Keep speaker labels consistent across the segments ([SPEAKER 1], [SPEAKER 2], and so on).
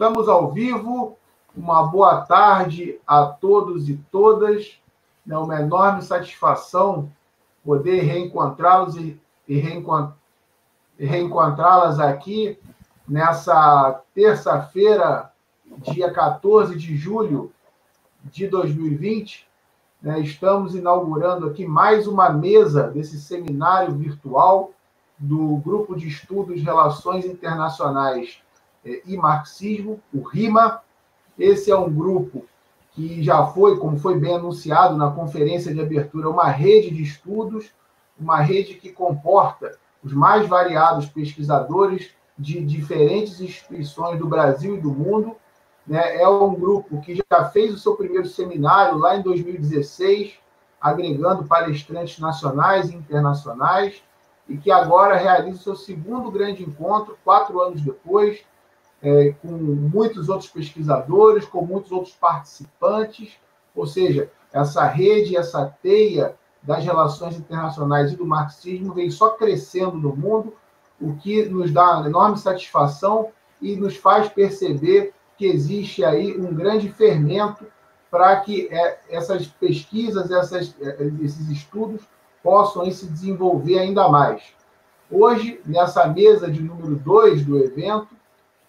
[SPEAKER 1] Estamos ao vivo. Uma boa tarde a todos e todas. É uma enorme satisfação poder reencontrá-los e, reencontrá-las aqui nessa terça-feira, dia 14 de julho de 2020. Né? Estamos inaugurando aqui mais uma mesa desse seminário virtual do Grupo de Estudos Relações Internacionais e Marxismo, o RIMA. Esse é um grupo que já foi, como foi bem anunciado na conferência de abertura, uma rede de estudos, uma rede que comporta os mais variados pesquisadores de diferentes instituições do Brasil e do mundo. Né? É um grupo que já fez o seu primeiro seminário lá em 2016, agregando palestrantes nacionais e internacionais, e que agora realiza o seu segundo grande encontro, quatro anos depois, é, com muitos outros pesquisadores, com muitos outros participantes, ou seja, essa rede, essa teia das relações internacionais e do marxismo vem só crescendo no mundo, o que nos dá enorme satisfação e nos faz perceber que existe aí um grande fermento para que é, essas pesquisas, essas, é, esses estudos possam se desenvolver ainda mais. Hoje, nessa mesa de número 2 do evento,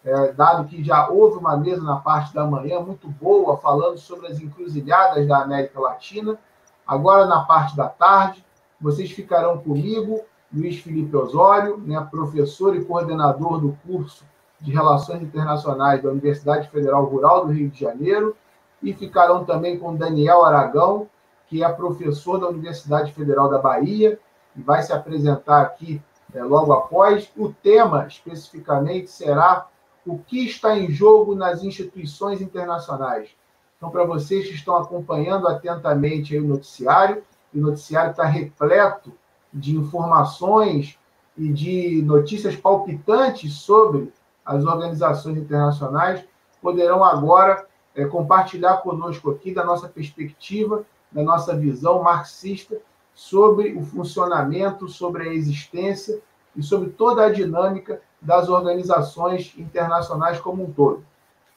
[SPEAKER 1] é, dado que já houve uma mesa na parte da manhã muito boa, falando sobre as encruzilhadas da América Latina. Agora, na parte da tarde, vocês ficarão comigo, Luiz Felipe Osório, né, professor e coordenador do curso de Relações Internacionais da Universidade Federal Rural do Rio de Janeiro, e ficarão também com Daniel Aragão, que é professor da Universidade Federal da Bahia, e vai se apresentar aqui é, logo após. O tema, especificamente, será o que está em jogo nas instituições internacionais. Então, para vocês que estão acompanhando atentamente o noticiário, o noticiário está repleto de informações e de notícias palpitantes sobre as organizações internacionais, poderão agora é, compartilhar conosco aqui da nossa perspectiva, da nossa visão marxista sobre o funcionamento, sobre a existência e sobre toda a dinâmica das organizações internacionais como um todo.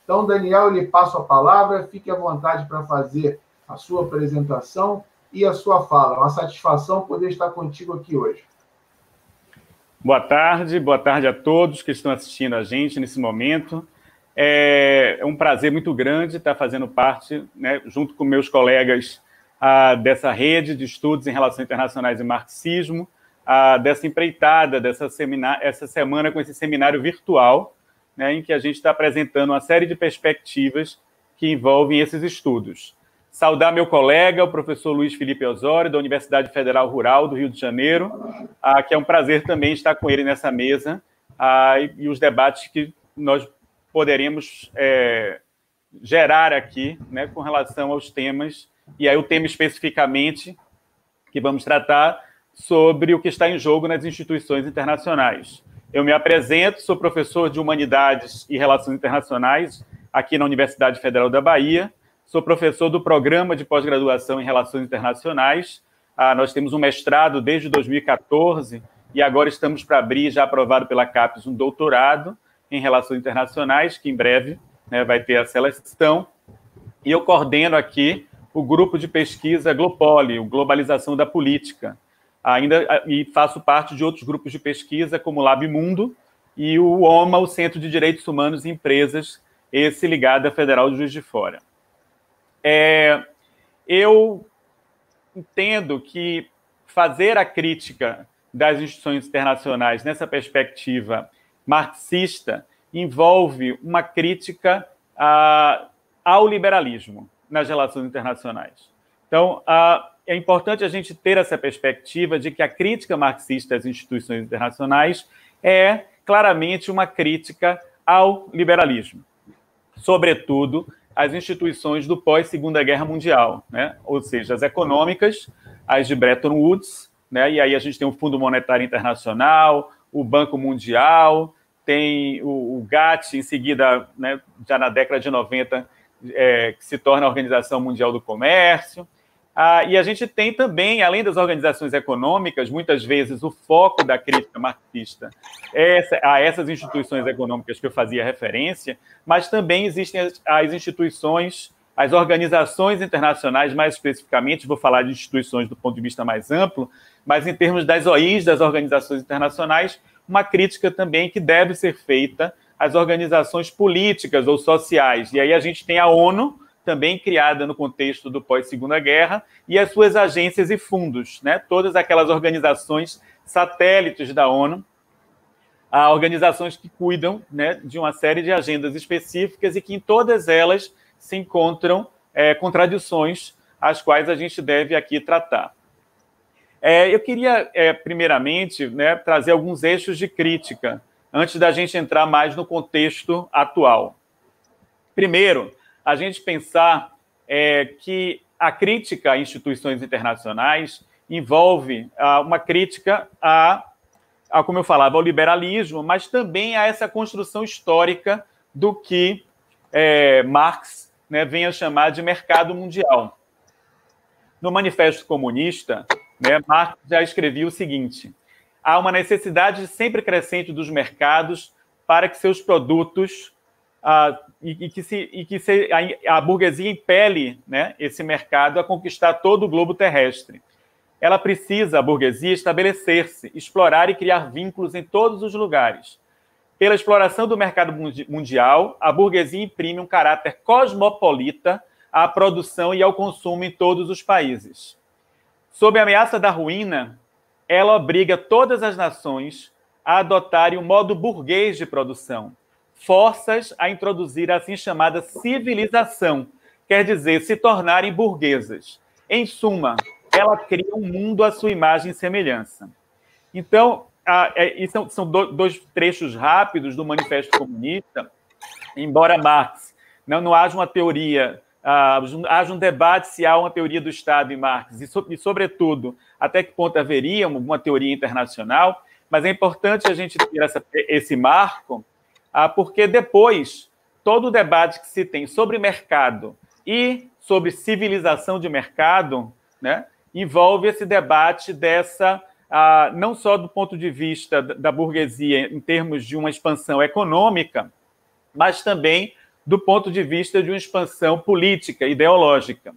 [SPEAKER 1] Então, Daniel, eu lhe passo a palavra, fique à vontade para fazer a sua apresentação e a sua fala. É uma satisfação poder estar contigo aqui hoje.
[SPEAKER 2] Boa tarde, boa tarde a todos que estão assistindo a gente nesse momento. É um prazer muito grande estar fazendo parte, né, junto com meus colegas, ah, dessa rede de estudos em relações internacionais e marxismo, a, dessa empreitada, dessa seminar, essa semana com esse seminário virtual, né, em que a gente está apresentando uma série de perspectivas que envolvem esses estudos. Saudar meu colega, o professor Luiz Felipe Osório, da Universidade Federal Rural do Rio de Janeiro, a, que é um prazer também estar com ele nessa mesa a, e, e, os debates que nós poderemos é, gerar aqui né, com relação aos temas, e aí o tema especificamente que vamos tratar sobre o que está em jogo nas instituições internacionais. Eu me apresento, sou professor de Humanidades e Relações Internacionais aqui na Universidade Federal da Bahia, sou professor do Programa de Pós-Graduação em Relações Internacionais. Ah, nós temos um mestrado desde 2014 e agora estamos para abrir, já aprovado pela CAPES, um doutorado em Relações Internacionais, que em breve né, vai ter a seleção. E eu coordeno aqui o grupo de pesquisa Glopoli, Globalização da Política, ainda e faço parte de outros grupos de pesquisa, como o Lab Mundo e o OMA, o Centro de Direitos Humanos e Empresas, esse ligado à Federal de Juiz de Fora. É, eu entendo que fazer a crítica das instituições internacionais nessa perspectiva marxista envolve uma crítica a, ao liberalismo nas relações internacionais. Então, a, é importante a gente ter essa perspectiva de que a crítica marxista às instituições internacionais é claramente uma crítica ao liberalismo, sobretudo às instituições do pós-Segunda Guerra Mundial, né? ou seja, as econômicas, as de Bretton Woods, né? e aí a gente tem o Fundo Monetário Internacional, o Banco Mundial, tem o, o GATT, em seguida, né, já na década de 90, é, que se torna a Organização Mundial do Comércio, Ah, e a gente tem também, além das organizações econômicas, muitas vezes o foco da crítica marxista essa, a essas instituições econômicas que eu fazia referência, mas também existem as, as instituições, as organizações internacionais, mais especificamente, vou falar de instituições do ponto de vista mais amplo, mas em termos das OIs, das organizações internacionais, uma crítica também que deve ser feita às organizações políticas ou sociais. E aí a gente tem a ONU, também criada no contexto do pós-segunda guerra, e as suas agências e fundos, né? todas aquelas organizações satélites da ONU, organizações que cuidam né, de uma série de agendas específicas e que em todas elas se encontram é, contradições as quais a gente deve aqui tratar. É, eu queria, é, primeiramente, né, trazer alguns eixos de crítica, antes da gente entrar mais no contexto atual. Primeiro, a gente pensar é, que a crítica a instituições internacionais envolve ah, uma crítica a, a, como eu falava, ao liberalismo, mas também a essa construção histórica do que é, Marx né, vem a chamar de mercado mundial. No Manifesto Comunista, né, Marx já escrevia o seguinte: há uma necessidade sempre crescente dos mercados para que seus produtos e, e, que, se, e que se, a, a, burguesia impele né, esse mercado a conquistar todo o globo terrestre. Ela precisa, a burguesia, estabelecer-se, explorar e criar vínculos em todos os lugares. Pela exploração do mercado mundial, a burguesia imprime um caráter cosmopolita à produção e ao consumo em todos os países. Sob a ameaça da ruína, ela obriga todas as nações a adotarem o um modo burguês de produção, forças a introduzir a assim chamada civilização, quer dizer, se tornarem burguesas. Em suma, ela cria um mundo à sua imagem e semelhança. Então, é, são, dois trechos rápidos do Manifesto Comunista, embora Marx não, não haja uma teoria, uh, haja um debate se há uma teoria do Estado em Marx, e, so, sobretudo, até que ponto haveria uma, uma teoria internacional, mas é importante a gente ter essa, esse marco, ah, porque depois todo o debate que se tem sobre mercado e sobre civilização de mercado, né, envolve esse debate dessa ah, não só do ponto de vista da burguesia em termos de uma expansão econômica, mas também do ponto de vista de uma expansão política, ideológica.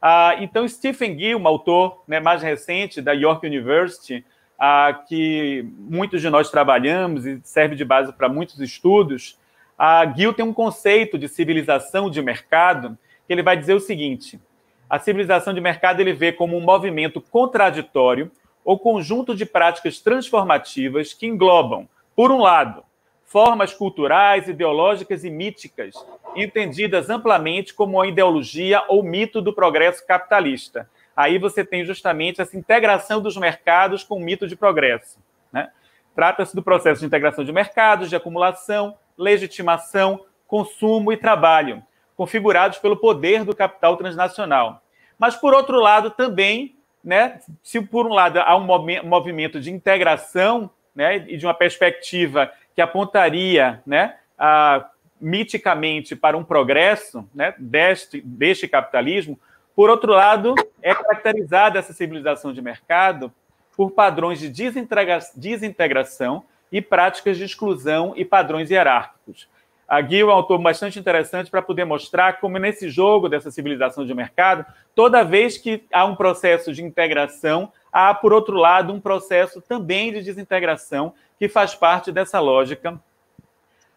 [SPEAKER 2] Ah, então, Stephen Gill, um autor né, mais recente da York University, ah, que muitos de nós trabalhamos e serve de base para muitos estudos, a Gill tem um conceito de civilização de mercado que ele vai dizer o seguinte: a civilização de mercado ele vê como um movimento contraditório ou conjunto de práticas transformativas que englobam, por um lado, formas culturais, ideológicas e míticas, entendidas amplamente como a ideologia ou mito do progresso capitalista, aí você tem justamente essa integração dos mercados com o mito de progresso. Né? Trata-se do processo de integração de mercados, de acumulação, legitimação, consumo e trabalho, configurados pelo poder do capital transnacional. Mas, por outro lado, também, né, se por um lado há um movimento de integração né, e de uma perspectiva que apontaria né, a, miticamente para um progresso né, deste, deste capitalismo, por outro lado, é caracterizada essa civilização de mercado por padrões de desintegra desintegração e práticas de exclusão e padrões hierárquicos. A Gil é um autor bastante interessante para poder mostrar como, nesse jogo dessa civilização de mercado, toda vez que há um processo de integração, há, por outro lado, um processo também de desintegração que faz parte dessa lógica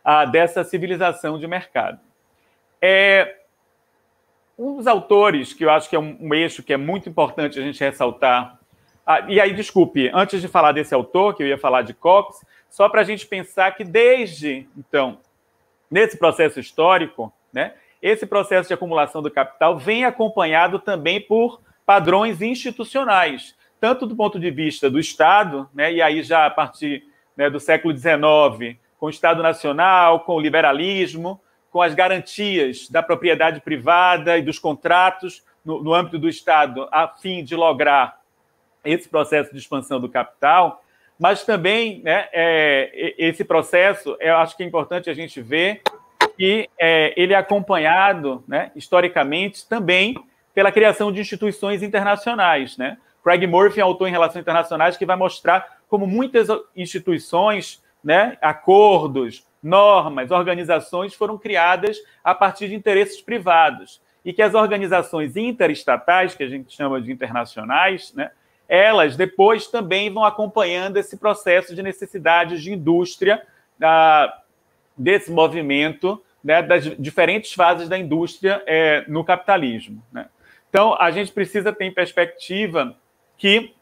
[SPEAKER 2] ah, dessa civilização de mercado. É, um dos autores que eu acho que é um, um eixo que é muito importante a gente ressaltar. Ah, e aí, desculpe, antes de falar desse autor, que eu ia falar de Cox, só para a gente pensar que desde então, nesse processo histórico, né, esse processo de acumulação do capital vem acompanhado também por padrões institucionais, tanto do ponto de vista do Estado, né, e aí já a partir né, do século XIX, com o Estado Nacional, com o liberalismo, com as garantias da propriedade privada e dos contratos no, no âmbito do Estado, a fim de lograr esse processo de expansão do capital, mas também né, é, esse processo, eu acho que é importante a gente ver que é, ele é acompanhado, né, historicamente, também pela criação de instituições internacionais. Né? Craig Murphy é autor em Relações Internacionais que vai mostrar como muitas instituições, né, acordos, normas, organizações foram criadas a partir de interesses privados e que as organizações interestatais, que a gente chama de internacionais, né, elas depois também vão acompanhando esse processo de necessidades de indústria ah, desse movimento, né, das diferentes fases da indústria é, no capitalismo. Né? Então, a gente precisa ter em perspectiva que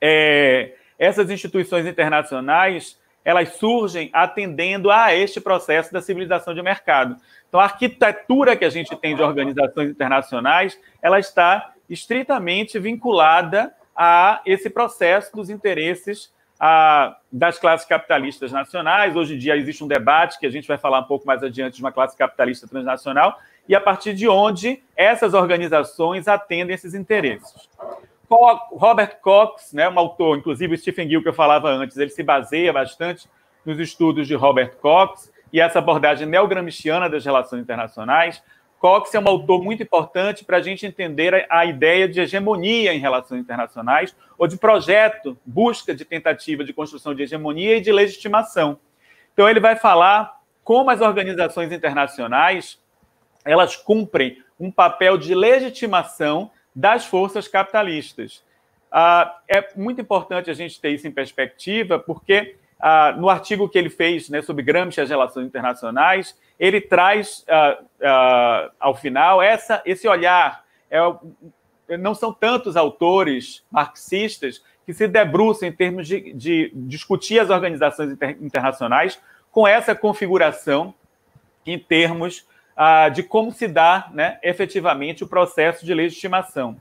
[SPEAKER 2] é, essas instituições internacionais elas surgem atendendo a este processo da civilização de mercado. Então, a arquitetura que a gente tem de organizações internacionais, ela está estritamente vinculada a esse processo dos interesses a, das classes capitalistas nacionais. Hoje em dia existe um debate que a gente vai falar um pouco mais adiante de uma classe capitalista transnacional e a partir de onde essas organizações atendem esses interesses. Robert Cox, né, um autor, inclusive o Stephen Gill que eu falava antes, ele se baseia bastante nos estudos de Robert Cox e essa abordagem neogramsciana das relações internacionais. Cox é um autor muito importante para a gente entender a, ideia de hegemonia em relações internacionais, ou de projeto, busca de tentativa de construção de hegemonia e de legitimação. Então, ele vai falar como as organizações internacionais elas cumprem um papel de legitimação das forças capitalistas. Ah, é muito importante a gente ter isso em perspectiva, porque ah, no artigo que ele fez né, sobre Gramsci e as relações internacionais, ele traz ah, ah ao final essa, esse olhar. É, não são tantos autores marxistas que se debruçam em termos de, de discutir as organizações inter, internacionais com essa configuração em termos ah, de como se dá né, efetivamente o processo de legitimação.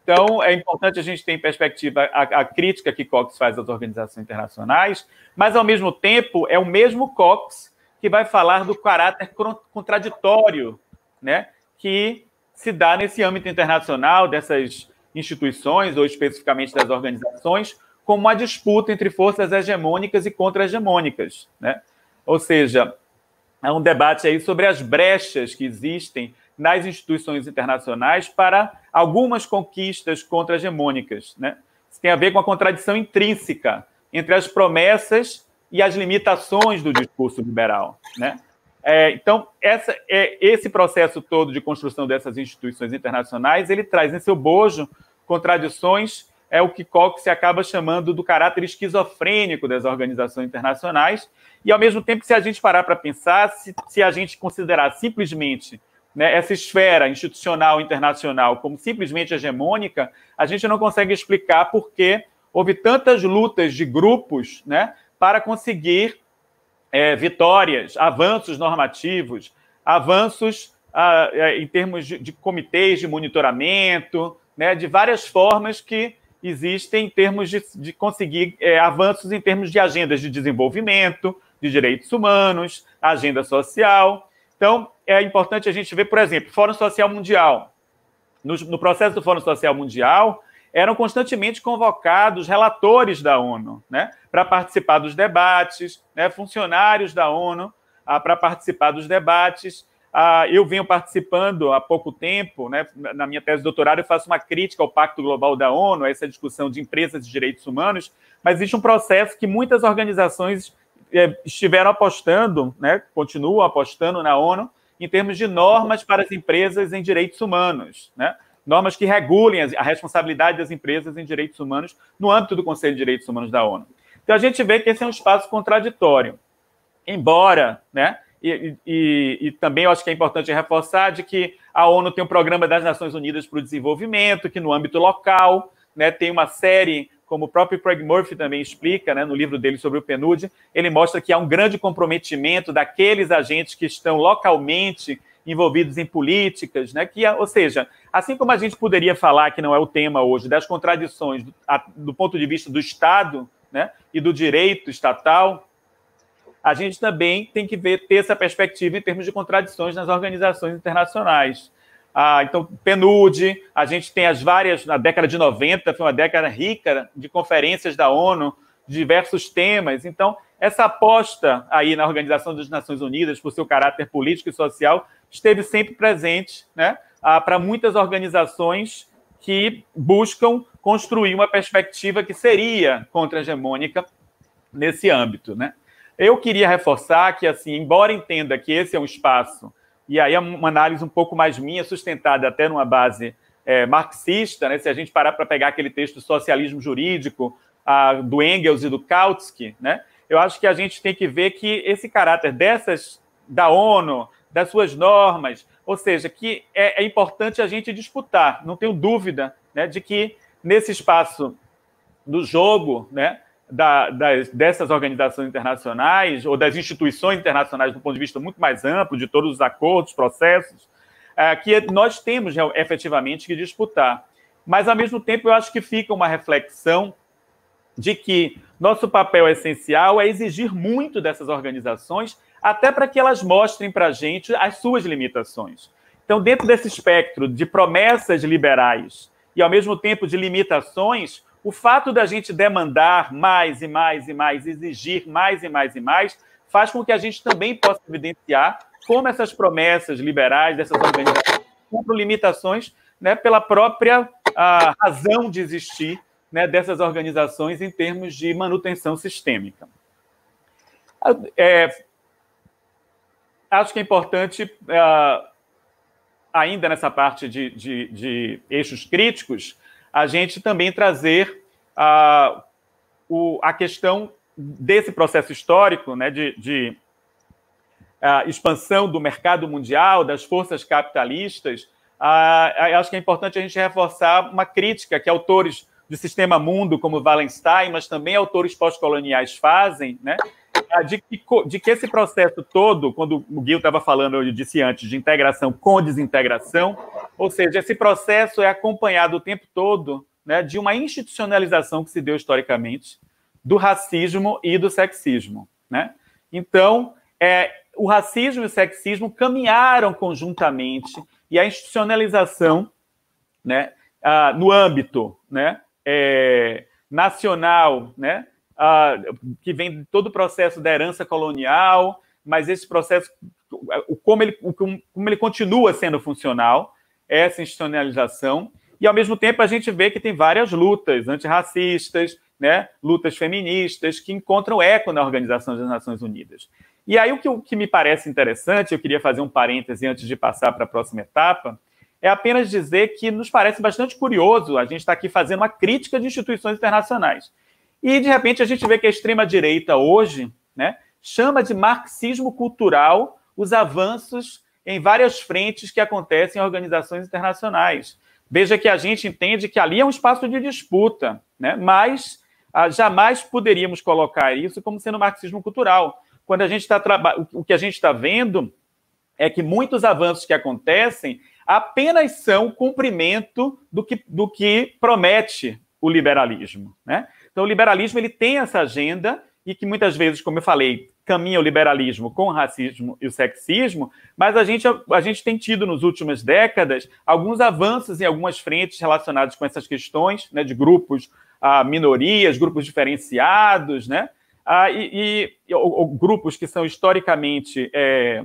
[SPEAKER 2] Então, é importante a gente ter em perspectiva a, a, crítica que Cox faz às organizações internacionais, mas, ao mesmo tempo, é o mesmo Cox que vai falar do caráter contraditório né, que se dá nesse âmbito internacional, dessas instituições, ou especificamente das organizações, como uma disputa entre forças hegemônicas e contra-hegemônicas. Né? Ou seja, há um debate aí sobre as brechas que existem nas instituições internacionais para algumas conquistas contra-hegemônicas. Né? Isso tem a ver com a contradição intrínseca entre as promessas e as limitações do discurso liberal. Né? É, então, essa, é, esse processo todo de construção dessas instituições internacionais, ele traz em seu bojo contradições, é o que Cox acaba chamando do caráter esquizofrênico das organizações internacionais, e ao mesmo tempo, se a gente parar para pensar, se, se a gente considerar simplesmente né, essa esfera institucional internacional como simplesmente hegemônica, a gente não consegue explicar por que houve tantas lutas de grupos né, para conseguir é, vitórias, avanços normativos, avanços ah, é, em termos de, de, comitês de monitoramento, né, de várias formas que existem em termos de, de conseguir é, avanços em termos de agendas de desenvolvimento, de direitos humanos, agenda social. Então, é importante a gente ver, por exemplo, Fórum Social Mundial. No, no processo do Fórum Social Mundial, eram constantemente convocados relatores da ONU, né, para participar dos debates, né, funcionários da ONU ah, para participar dos debates. Ah, eu venho participando há pouco tempo, né, na minha tese de doutorado, eu faço uma crítica ao Pacto Global da ONU, a essa discussão de empresas de direitos humanos, mas existe um processo que muitas organizações eh, estiveram apostando, né, continuam apostando na ONU, em termos de normas para as empresas em direitos humanos, né? normas que regulem a responsabilidade das empresas em direitos humanos no âmbito do Conselho de Direitos Humanos da ONU. Então a gente vê que esse é um espaço contraditório. Embora, né, e, e, e, também eu acho que é importante reforçar de que a ONU tem um programa das Nações Unidas para o Desenvolvimento, que no âmbito local né, tem uma série como o próprio Craig Murphy também explica, né, no livro dele sobre o PNUD, ele mostra que há um grande comprometimento daqueles agentes que estão localmente envolvidos em políticas, né, que, ou seja, assim como a gente poderia falar, que não é o tema hoje, das contradições do, a, do ponto de vista do Estado né, e do direito estatal, a gente também tem que ver, ter essa perspectiva em termos de contradições nas organizações internacionais. Ah, então, PNUD, a gente tem as várias, na década de 90, foi uma década rica de conferências da ONU, diversos temas. Então, essa aposta aí na Organização das Nações Unidas, por seu caráter político e social, esteve sempre presente, né? ah, para muitas organizações que buscam construir uma perspectiva que seria contra-hegemônica nesse âmbito. Né? Eu queria reforçar que, assim, embora entenda que esse é um espaço, e aí é uma análise um pouco mais minha, sustentada até numa base é, marxista, né? se a gente parar para pegar aquele texto Socialismo Jurídico, a, do Engels e do Kautsky, né? eu acho que a gente tem que ver que esse caráter dessas, da ONU, das suas normas, ou seja, que é, é importante a gente disputar, não tenho dúvida né, de que nesse espaço do jogo, né, da, das, dessas organizações internacionais ou das instituições internacionais do ponto de vista muito mais amplo, de todos os acordos, processos, é, que nós temos efetivamente que disputar. Mas, ao mesmo tempo, eu acho que fica uma reflexão de que nosso papel essencial é exigir muito dessas organizações, até para que elas mostrem para a gente as suas limitações. Então, dentro desse espectro de promessas liberais e, ao mesmo tempo, de limitações, o fato da gente demandar mais e mais e mais, exigir mais e mais e mais, faz com que a gente também possa evidenciar como essas promessas liberais dessas organizações cumpram limitações né, pela própria a, razão de existir né, dessas organizações em termos de manutenção sistêmica. É, acho que é importante, uh, ainda nessa parte de, de, de, eixos críticos, a gente também trazer uh, o, a questão desse processo histórico né, de, de expansão do mercado mundial, das forças capitalistas. acho que é importante a gente reforçar uma crítica que autores do sistema mundo, como Wallenstein, mas também autores pós-coloniais fazem, né, de que, de que esse processo todo, quando o Gil estava falando, eu disse antes, de integração com desintegração, ou seja, esse processo é acompanhado o tempo todo né, de uma institucionalização que se deu historicamente do racismo e do sexismo. Né? Então, é, o racismo e o sexismo caminharam conjuntamente e a institucionalização né, ah, no âmbito né, é, nacional, né, uh, que vem todo o processo da herança colonial, mas esse processo, como ele, como ele continua sendo funcional, essa institucionalização, e ao mesmo tempo a gente vê que tem várias lutas antirracistas, né, lutas feministas, que encontram eco na Organização das Nações Unidas. E aí o que, o que me parece interessante, eu queria fazer um parêntese antes de passar para a próxima etapa, é apenas dizer que nos parece bastante curioso a gente estar tá aqui fazendo uma crítica de instituições internacionais. E, de repente, a gente vê que a extrema-direita hoje né, chama de marxismo cultural os avanços em várias frentes que acontecem em organizações internacionais. Veja que a gente entende que ali é um espaço de disputa, né, mas ah, jamais poderíamos colocar isso como sendo marxismo cultural. Quando a gente está o que a gente está vendo é que muitos avanços que acontecem apenas são cumprimento do que, do que promete o liberalismo. Né? Então, o liberalismo ele tem essa agenda e que muitas vezes, como eu falei, caminha o liberalismo com o racismo e o sexismo, mas a gente, a gente tem tido nos últimas décadas alguns avanços em algumas frentes relacionados com essas questões né, de grupos, ah, minorias, grupos diferenciados, né? Ah, e, e ou, ou grupos que são historicamente é,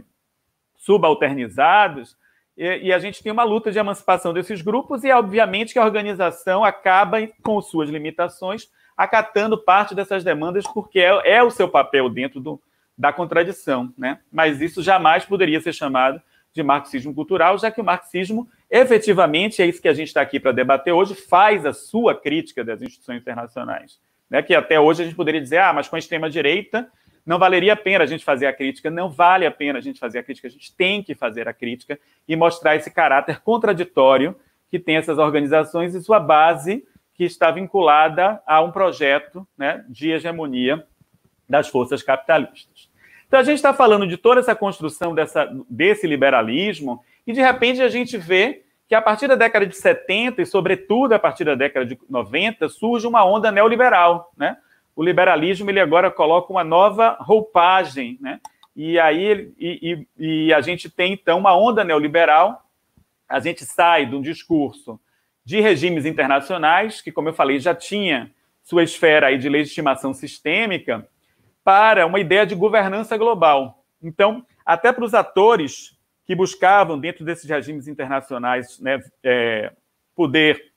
[SPEAKER 2] subalternizados, e, e, a gente tem uma luta de emancipação desses grupos, e obviamente que a organização acaba com suas limitações, acatando parte dessas demandas, porque é, é o seu papel dentro do, da contradição. Né? Mas isso jamais poderia ser chamado de marxismo cultural, já que o marxismo, efetivamente, é isso que a gente está aqui para debater hoje, faz a sua crítica das instituições internacionais. Né? Que até hoje a gente poderia dizer, ah, mas com a extrema-direita não valeria a pena a gente fazer a crítica, não vale a pena a gente fazer a crítica, a gente tem que fazer a crítica e mostrar esse caráter contraditório que tem essas organizações e sua base que está vinculada a um projeto né, de hegemonia das forças capitalistas. Então a gente está falando de toda essa construção dessa, desse liberalismo e de repente a gente vê que a partir da década de 70 e sobretudo a partir da década de 90 surge uma onda neoliberal, né? o liberalismo ele agora coloca uma nova roupagem, né? E aí e, e, e a gente tem então uma onda neoliberal. A gente sai de um discurso de regimes internacionais que, como eu falei, já tinha sua esfera aí de legitimação sistêmica para uma ideia de governança global. Então, até para os atores que buscavam, dentro desses regimes internacionais, né, é, poder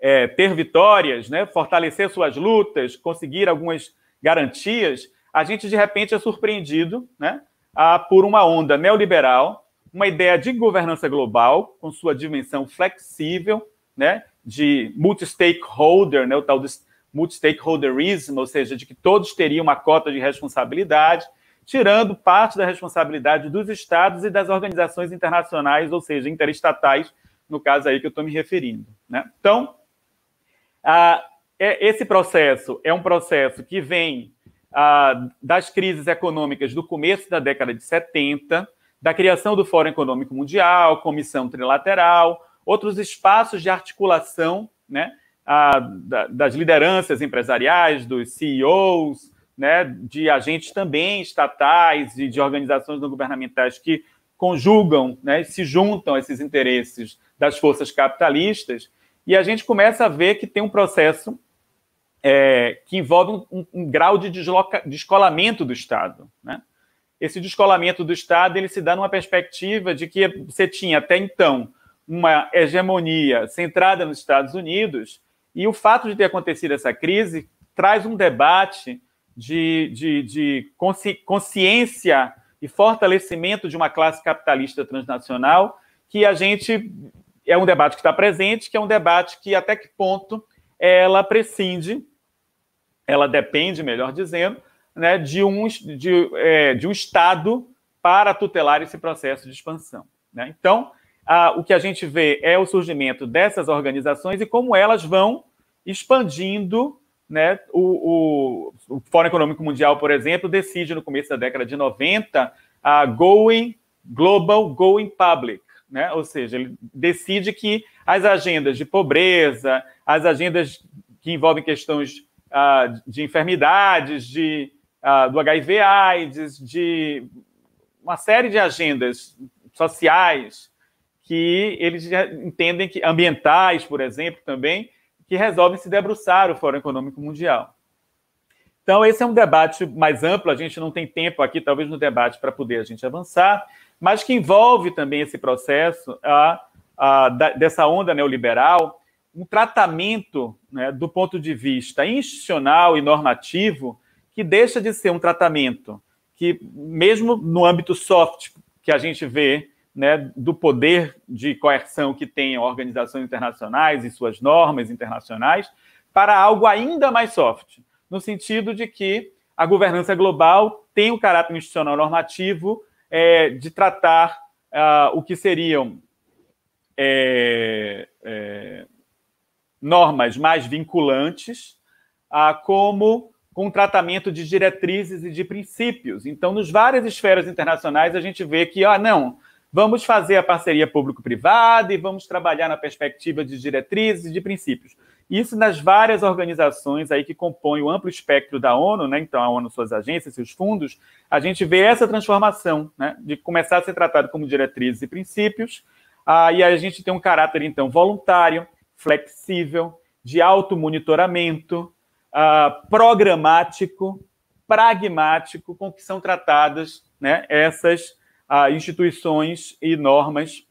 [SPEAKER 2] é, ter vitórias, né, fortalecer suas lutas, conseguir algumas garantias, a gente de repente é surpreendido né, a, por uma onda neoliberal, uma ideia de governança global, com sua dimensão flexível, né, de multi-stakeholder, né, o tal de multi-stakeholderism, ou seja, de que todos teriam uma cota de responsabilidade, tirando parte da responsabilidade dos estados e das organizações internacionais, ou seja, interestatais, no caso aí que eu estou me referindo. Né? Então, ah, esse processo é um processo que vem ah, das crises econômicas do começo da década de 70, da criação do Fórum Econômico Mundial, Comissão Trilateral, outros espaços de articulação né, ah, das lideranças empresariais, dos CEOs, né, de agentes também estatais e de organizações não governamentais que conjugam, né, se juntam a esses interesses das forças capitalistas, e a gente começa a ver que tem um processo é, que envolve um, um grau de descolamento do Estado. Né? Esse descolamento do Estado ele se dá numa perspectiva de que você tinha até então uma hegemonia centrada nos Estados Unidos, e o fato de ter acontecido essa crise traz um debate de, de, de consci, consciência e fortalecimento de uma classe capitalista transnacional que a gente é um debate que está presente, que é um debate que até que ponto ela prescinde, ela depende, melhor dizendo, né, de, um, de, é, de um Estado para tutelar esse processo de expansão. Né? Então, a, o que a gente vê é o surgimento dessas organizações e como elas vão expandindo né? O, o, o, Fórum Econômico Mundial, por exemplo, decide no começo da década de 90 a Going Global, Going Public, né? ou seja, ele decide que as agendas de pobreza, as agendas que envolvem questões uh, de enfermidades, de, uh, do HIV/AIDS, de uma série de agendas sociais que eles entendem que ambientais, por exemplo, também que resolvem se debruçar o Fórum Econômico Mundial. Então, esse é um debate mais amplo, a gente não tem tempo aqui, talvez, no debate para poder a gente avançar, mas que envolve também esse processo a, a, da, dessa onda neoliberal, um tratamento né, do ponto de vista institucional e normativo que deixa de ser um tratamento que, mesmo no âmbito soft que a gente vê né, do poder de coerção que têm organizações internacionais e suas normas internacionais, para algo ainda mais soft, no sentido de que a governança global tem um caráter institucional normativo é, de tratar uh, o que seriam é, é, normas mais vinculantes, uh, como com tratamento de diretrizes e de princípios. Então, nos várias esferas internacionais, a gente vê que, ah, não, Vamos fazer a parceria público-privada e vamos trabalhar na perspectiva de diretrizes e de princípios. Isso nas várias organizações aí que compõem o amplo espectro da ONU, né? Então, a ONU, suas agências, seus fundos, a gente vê essa transformação, né? De começar a ser tratado como diretrizes e princípios, ah, e a gente tem um caráter, então, voluntário, flexível, de automonitoramento, ah, programático, pragmático, com que são tratadas né, essas a instituições e normas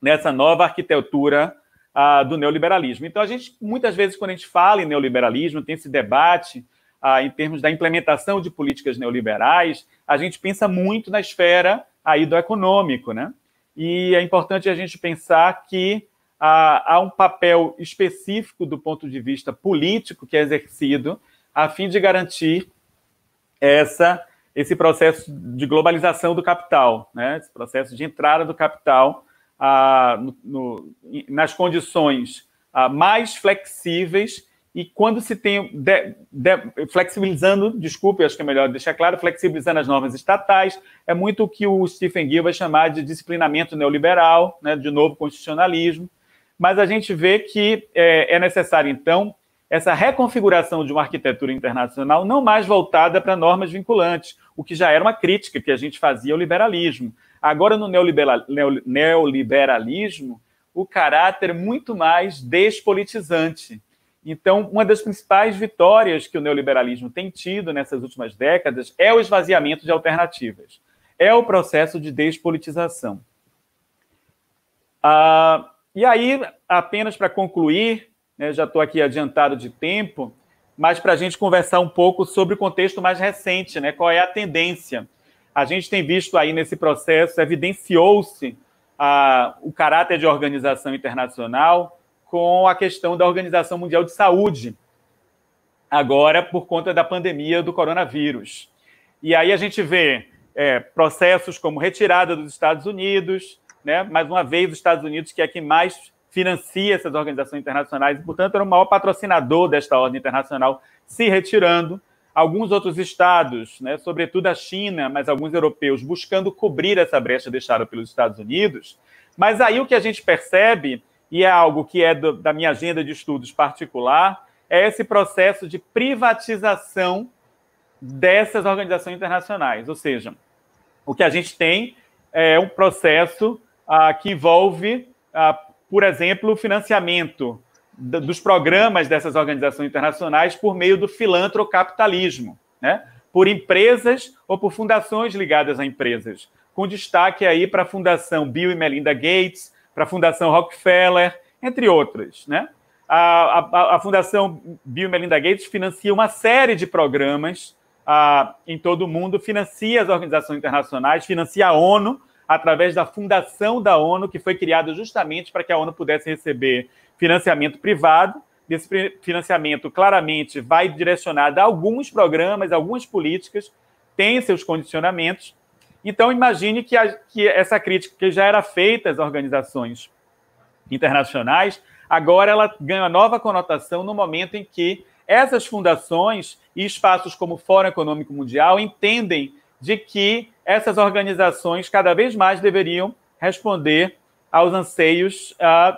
[SPEAKER 2] nessa nova arquitetura uh, do neoliberalismo. Então, a gente, muitas vezes, quando a gente fala em neoliberalismo, tem esse debate em termos da implementação de políticas neoliberais, a gente pensa muito na esfera aí do econômico, né? E é importante a gente pensar que uh, há um papel específico do ponto de vista político que é exercido a fim de garantir essa esse processo de globalização do capital, né? esse processo de entrada do capital ah, no, no, nas condições ah, mais flexíveis e quando se tem de, de, flexibilizando, desculpe, acho que é melhor deixar claro, flexibilizando as normas estatais, é muito o que o Stephen Gill vai chamar de disciplinamento neoliberal, né, de novo constitucionalismo, mas a gente vê que é, é necessário, então, essa reconfiguração de uma arquitetura internacional não mais voltada para normas vinculantes, o que já era uma crítica que a gente fazia ao liberalismo. Agora, no neoliberalismo, o caráter é muito mais despolitizante. Então, uma das principais vitórias que o neoliberalismo tem tido nessas últimas décadas é o esvaziamento de alternativas. é o processo de despolitização. Ah, e aí, apenas para concluir, né, já estou aqui adiantado de tempo, mas para a gente conversar um pouco sobre o contexto mais recente, né, qual é a tendência. A gente tem visto aí nesse processo, evidenciou-se o caráter de organização internacional com a questão da Organização Mundial de Saúde, agora por conta da pandemia do coronavírus. E aí a gente vê é, processos como retirada dos Estados Unidos, né? mais uma vez, os Estados Unidos, que é quem mais financia essas organizações internacionais e, portanto, era o maior patrocinador desta ordem internacional, se retirando. Alguns outros estados, né, sobretudo a China, mas alguns europeus, buscando cobrir essa brecha deixada pelos Estados Unidos. Mas aí o que a gente percebe, e é algo que é do, da minha agenda de estudos particular, é esse processo de privatização dessas organizações internacionais. Ou seja, o que a gente tem é um processo ah, que envolve, ah, por exemplo, o financiamento dos programas dessas organizações internacionais por meio do filantrocapitalismo, né? por empresas ou por fundações ligadas a empresas, com destaque aí para a Fundação Bill e Melinda Gates, para a Fundação Rockefeller, entre outras. Né? A, a, a Fundação Bill e Melinda Gates financia uma série de programas ah, em todo o mundo, financia as organizações internacionais, financia a ONU, através da fundação da ONU, que foi criada justamente para que a ONU pudesse receber financiamento privado. Esse financiamento claramente vai direcionado a alguns programas, algumas políticas, tem seus condicionamentos. Então, imagine que, a, que essa crítica que já era feita às organizações internacionais, agora ela ganha nova conotação no momento em que essas fundações e espaços como o Fórum Econômico Mundial entendem de que essas organizações cada vez mais deveriam responder aos anseios uh,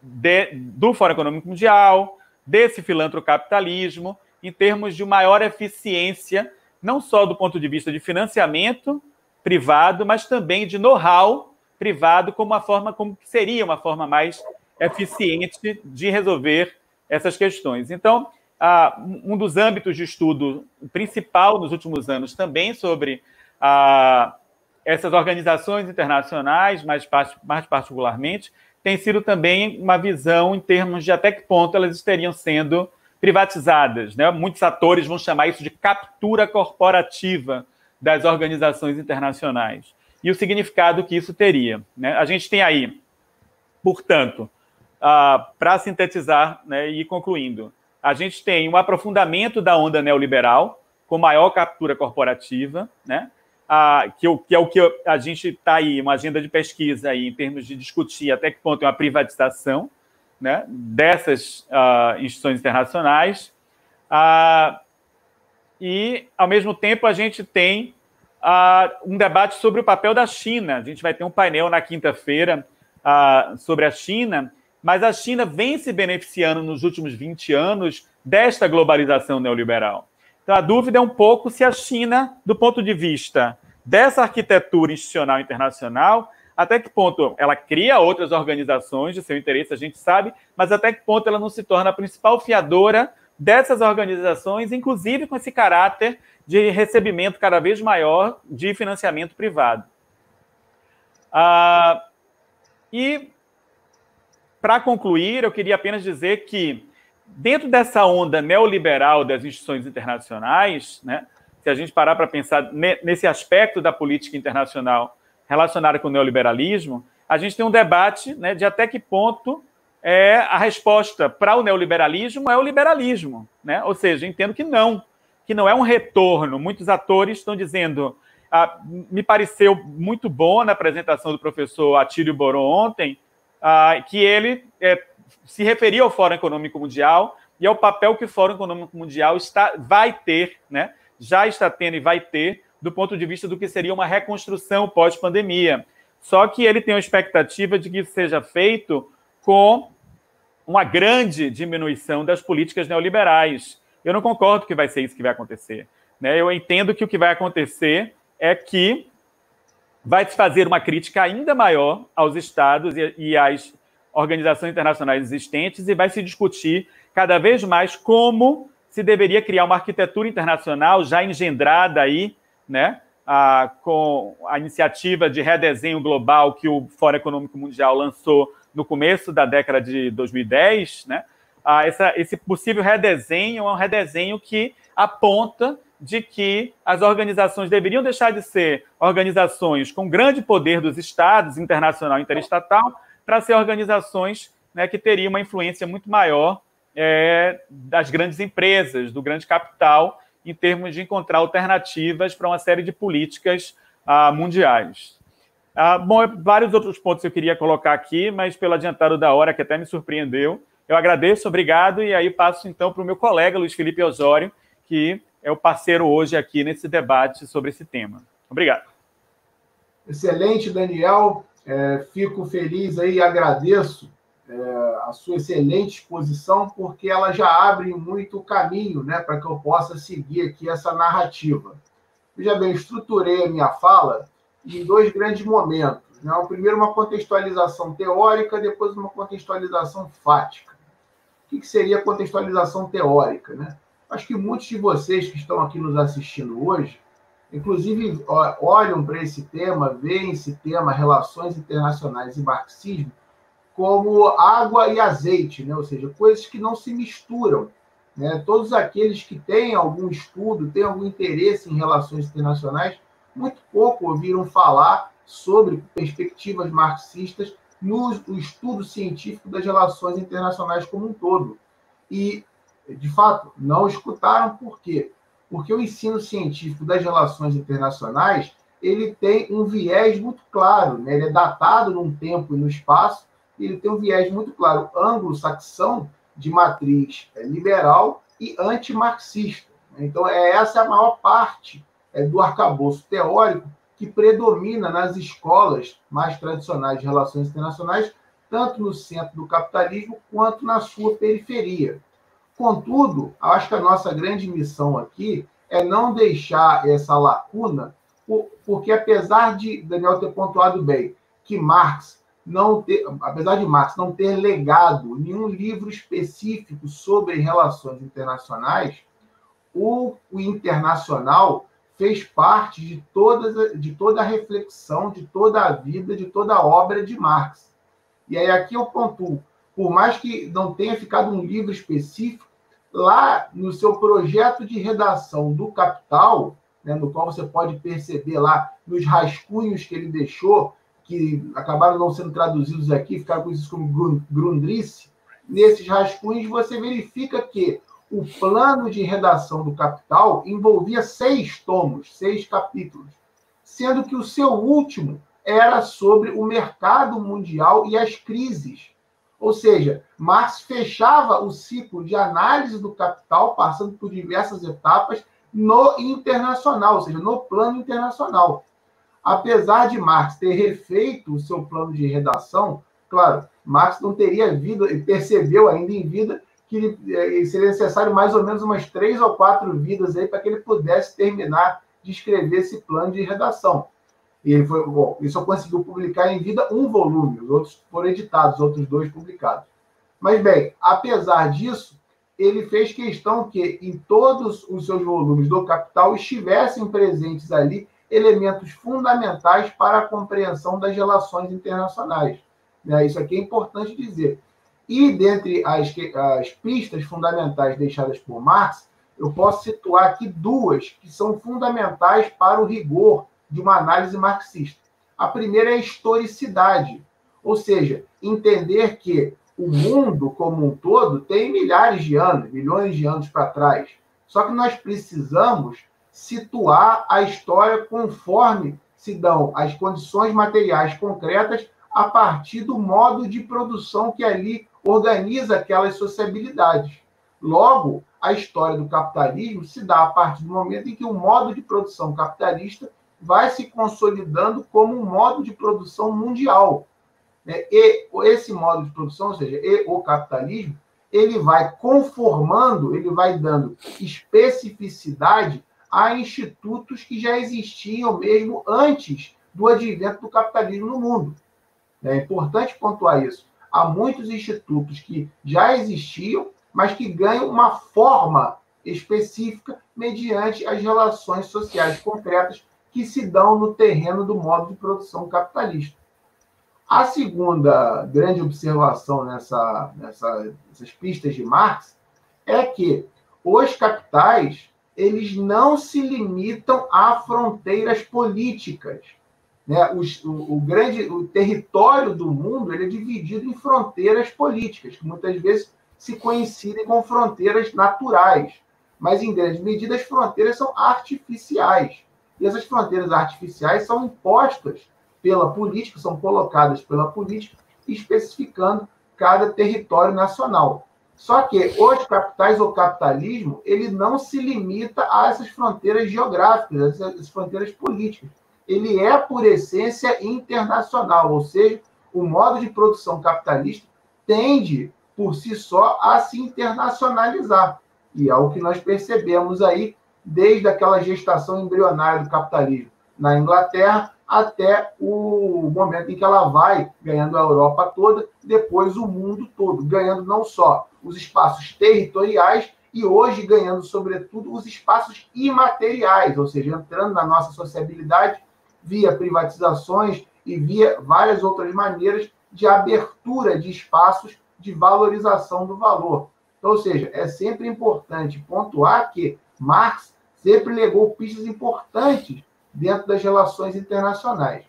[SPEAKER 2] de, do Fórum Econômico Mundial, desse filantrocapitalismo, em termos de maior eficiência, não só do ponto de vista de financiamento privado, mas também de know-how privado como uma forma como seria uma forma mais eficiente de resolver essas questões. Então, ah, um dos âmbitos de estudo principal nos últimos anos também sobre ah, essas organizações internacionais, mais, mais particularmente, tem sido também uma visão em termos de até que ponto elas estariam sendo privatizadas. Né? Muitos atores vão chamar isso de captura corporativa das organizações internacionais. E o significado que isso teria. Né? A gente tem aí, portanto, ah, para sintetizar né, e concluindo, a gente tem um aprofundamento da onda neoliberal, com maior captura corporativa, né? Ah, que, que, é o que a gente está aí, uma agenda de pesquisa aí, em termos de discutir até que ponto é uma privatização né, dessas ah, instituições internacionais. Ah, e, ao mesmo tempo, a gente tem ah, um debate sobre o papel da China. A gente vai ter um painel na quinta-feira ah, sobre a China, mas a China vem se beneficiando nos últimos 20 anos desta globalização neoliberal. Então, a dúvida é um pouco se a China, do ponto de vista dessa arquitetura institucional internacional, até que ponto ela cria outras organizações de seu interesse, a gente sabe, mas até que ponto ela não se torna a principal fiadora dessas organizações, inclusive com esse caráter de recebimento cada vez maior de financiamento privado. Ah, e para concluir, eu queria apenas dizer que, dentro dessa onda neoliberal das instituições internacionais, né, se a gente parar para pensar nesse aspecto da política internacional relacionada com o neoliberalismo, a gente tem um debate né, de até que ponto é a resposta para o neoliberalismo é o liberalismo. Né? Ou seja, entendo que não, que não é um retorno. Muitos atores estão dizendo. Ah, me pareceu muito bom na apresentação do professor Atílio Boron ontem, ah, que ele é, se referia ao Fórum Econômico Mundial e ao papel que o Fórum Econômico Mundial está, vai ter, né, já está tendo e vai ter, do ponto de vista do que seria uma reconstrução pós-pandemia. Só que ele tem a expectativa de que isso seja feito com uma grande diminuição das políticas neoliberais. Eu não concordo que vai ser isso que vai acontecer. Né? Eu entendo que o que vai acontecer é que vai se fazer uma crítica ainda maior aos estados e, e às organizações internacionais existentes e vai se discutir cada vez mais como se deveria criar uma arquitetura internacional já engendrada aí, né, ah, com a iniciativa de redesenho global que o Fórum Econômico Mundial lançou no começo da década de 2010, né? Ah, essa, esse possível redesenho é um redesenho que aponta de que as organizações deveriam deixar de ser organizações com grande poder dos estados, internacional e interestatal, para ser organizações né, que teriam uma influência muito maior é, das grandes empresas, do grande capital, em termos de encontrar alternativas para uma série de políticas ah, mundiais. Ah, bom, vários outros pontos eu queria colocar aqui, mas pelo adiantado da hora, que até me surpreendeu, eu agradeço, obrigado, e aí passo então para o meu colega Luiz Felipe Osório, que é o parceiro hoje aqui nesse debate sobre esse tema. Obrigado.
[SPEAKER 1] Excelente, Daniel. É, fico feliz aí e agradeço é, a sua excelente exposição, porque ela já abre muito caminho né, para que eu possa seguir aqui essa narrativa. Veja bem, estruturei a minha fala em dois grandes momentos. Né? O primeiro, uma contextualização teórica, depois, uma contextualização fática. O que seria a contextualização teórica? Né? Acho que muitos de vocês que estão aqui nos assistindo hoje, inclusive olham para esse tema, veem esse tema, relações internacionais e marxismo, como água e azeite, né? ou seja, coisas que não se misturam. Né? Todos aqueles que têm algum estudo, têm algum interesse em relações internacionais, muito pouco ouviram falar sobre perspectivas marxistas no estudo científico das relações internacionais como um todo. E, de fato, não escutaram por quê? Porque o ensino científico das relações internacionais ele tem um viés muito claro, né? ele é datado num tempo e no espaço, ele tem um viés muito claro anglo-saxão de matriz é, liberal e antimarxista. Então, é essa a maior parte é, do arcabouço teórico que predomina nas escolas mais tradicionais de relações internacionais, tanto no centro do capitalismo quanto na sua periferia. Contudo, acho que a nossa grande missão aqui é não deixar essa lacuna, porque apesar de Daniel ter pontuado bem que Marx não ter, apesar de Marx não ter legado nenhum livro específico sobre relações internacionais, o, o internacional fez parte de, todas, de toda a reflexão, de toda a vida, de toda a obra de Marx. E aí aqui eu pontuo, por mais que não tenha ficado um livro específico, lá no seu projeto de redação do Capital, né, no qual você pode perceber lá nos rascunhos que ele deixou, que acabaram não sendo traduzidos aqui, ficaram conhecidos como Grundrisse, nesses rascunhos você verifica que o plano de redação do Capital envolvia seis tomos, seis capítulos, sendo que o seu último era sobre o mercado mundial e as crises. Ou seja, Marx fechava o ciclo de análise do capital, passando por diversas etapas no internacional, ou seja, no plano internacional. Apesar de Marx ter refeito o seu plano de redação, claro, Marx não teria vida, percebeu ainda em vida que eh, seria necessário mais ou menos umas três ou quatro vidas aí para que ele pudesse terminar de escrever esse plano de redação. E ele foi, bom, ele só conseguiu publicar em vida um volume, os outros foram editados, os outros dois publicados. Mas bem, apesar disso, ele fez questão que em todos os seus volumes do Capital estivessem presentes ali elementos fundamentais para a compreensão das relações internacionais. Né? Isso aqui é importante dizer. E dentre as, as pistas fundamentais deixadas por Marx, eu posso situar aqui duas que são fundamentais para o rigor de uma análise marxista. A primeira é a historicidade, ou seja, entender que o mundo como um todo tem milhares de anos, milhões de anos para trás. Só que nós precisamos situar a história conforme se dão as condições materiais concretas a partir do modo de produção que ali organiza aquelas sociabilidades. Logo, a história do capitalismo se dá a partir do momento em que o modo de produção capitalista vai se consolidando como um modo de produção mundial. Né? E esse modo de produção, ou seja, o capitalismo, ele vai conformando, ele vai dando especificidade a institutos que já existiam mesmo antes do advento do capitalismo no mundo. É importante pontuar isso. Há muitos institutos que já existiam, mas que ganham uma forma específica mediante as relações sociais concretas que se dão no terreno do modo de produção capitalista. A segunda grande observação nessa, nessa, nessas pistas de Marx é que os capitais eles não se limitam a fronteiras políticas. Né? O, o, o, grande o território do mundo ele é dividido em fronteiras políticas, que muitas vezes se coincidem com fronteiras naturais. Mas, em grande medida, as fronteiras são artificiais. E essas fronteiras artificiais são impostas pela política, são colocadas pela política, especificando cada território nacional. Só que os capitais ou capitalismo, ele não se limita a essas fronteiras geográficas, essas fronteiras políticas. Ele é, por essência, internacional, ou seja, o modo de produção capitalista tende, por si só, a se internacionalizar. E é o que nós percebemos aí desde aquela gestação embrionária do capitalismo na Inglaterra até o momento em que ela vai ganhando a Europa toda, depois o mundo todo, ganhando não só os espaços territoriais e hoje ganhando, sobretudo, os espaços imateriais, ou seja, entrando na nossa sociabilidade via privatizações e via várias outras maneiras de abertura de espaços de valorização do valor. Então, ou seja, é sempre importante pontuar que Marx sempre legou pistas importantes dentro das relações internacionais.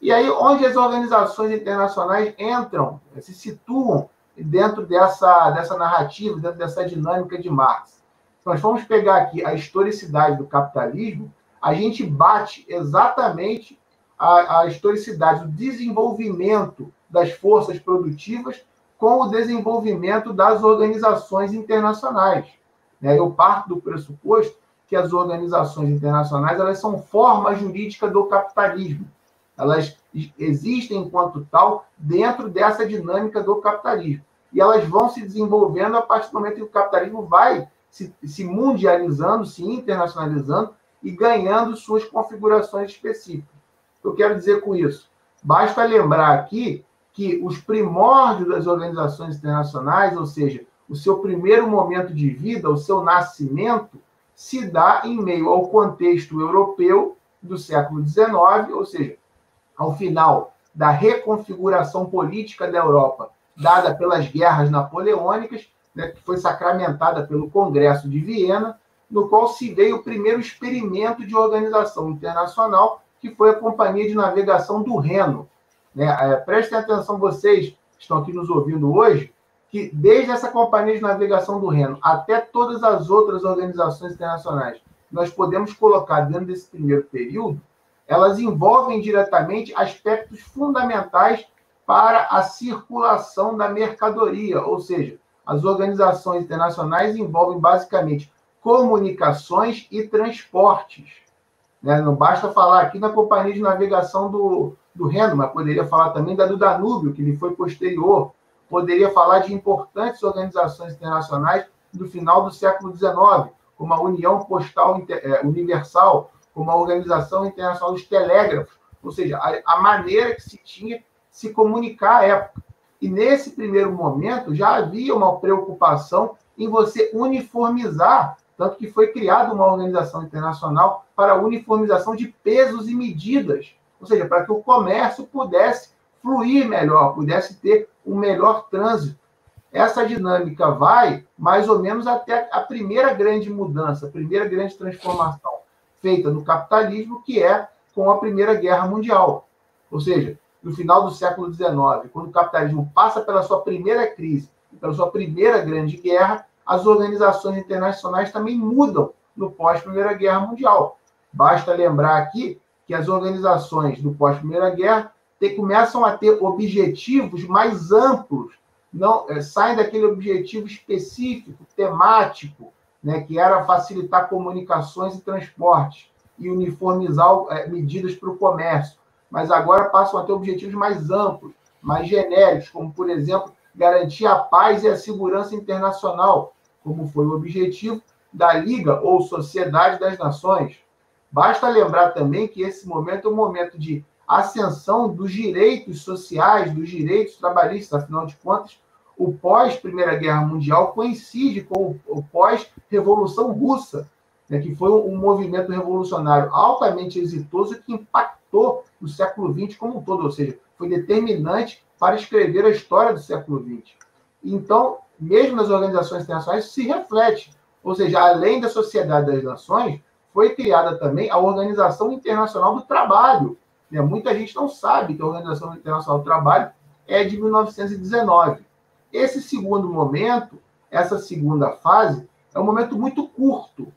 [SPEAKER 1] E aí, onde as organizações internacionais entram, se situam dentro dessa, dessa narrativa, dentro dessa dinâmica de Marx. Se nós formos pegar aqui a historicidade do capitalismo, a gente bate exatamente a, a historicidade do desenvolvimento das forças produtivas com o desenvolvimento das organizações internacionais. Né? Eu parto do pressuposto que as organizações internacionais elas são forma jurídica do capitalismo. Elas existem enquanto tal dentro dessa dinâmica do capitalismo. E elas vão se desenvolvendo a partir do momento que o capitalismo vai se, se mundializando, se internacionalizando e ganhando suas configurações específicas. Eu quero dizer com isso? Basta lembrar aqui que os primórdios das organizações internacionais, ou seja, o seu primeiro momento de vida, o seu nascimento, se dá em meio ao contexto europeu do século XIX, ou seja, ao final da reconfiguração política da Europa, dada pelas guerras napoleônicas, né, que foi sacramentada pelo Congresso de Viena, no qual se veio o primeiro experimento de organização internacional, que foi a Companhia de Navegação do Reno. Né? É, prestem atenção, vocês que estão aqui nos ouvindo hoje, que desde essa Companhia de Navegação do Reno até todas as outras organizações internacionais, nós podemos colocar dentro desse primeiro período, elas envolvem diretamente aspectos fundamentais para a circulação da mercadoria, ou seja, as organizações internacionais envolvem basicamente comunicações e transportes. Né? Não basta falar aqui na Companhia de Navegação do, do Reno, mas poderia falar também da do Danúbio, que lhe foi posterior, poderia falar de importantes organizações internacionais do final do século XIX, como a União Postal é, Universal, como a Organização Internacional dos Telégrafos, ou seja, a, maneira que se tinha se comunicar à época. E nesse primeiro momento já havia uma preocupação em você uniformizar, tanto que foi criada uma organização internacional para uniformização de pesos e medidas, ou seja, para que o comércio pudesse fluir melhor, pudesse ter um melhor trânsito. Essa dinâmica vai mais ou menos até a primeira grande mudança, a primeira grande transformação feita no capitalismo, que é com a Primeira Guerra Mundial. Ou seja, no final do século XIX, quando o capitalismo passa pela sua primeira crise, pela sua primeira grande guerra, as organizações internacionais também mudam no pós-Primeira Guerra Mundial. Basta lembrar aqui que as organizações do pós-Primeira Guerra ter, começam a ter objetivos mais amplos, não é, saem daquele objetivo específico, temático, né, que era facilitar comunicações e transportes e uniformizar é, medidas para o comércio, mas agora passam a ter objetivos mais amplos, mais genéricos, como, por exemplo, garantir a paz e a segurança internacional, como foi o objetivo da Liga ou Sociedade das Nações. Basta lembrar também que esse momento é um momento de ascensão dos direitos sociais, dos direitos trabalhistas, afinal de contas, o pós-Primeira Guerra Mundial coincide com o pós-Revolução Russa. né, que foi um movimento revolucionário altamente exitoso que impactou o século XX como um todo, ou seja, foi determinante para escrever a história do século XX. Então, mesmo nas organizações internacionais, se reflete. Ou seja, além da Sociedade das Nações, foi criada também a Organização Internacional do Trabalho. Né? Muita gente não sabe que a Organização Internacional do Trabalho é de 1919. Esse segundo momento, essa segunda fase, é um momento muito curto.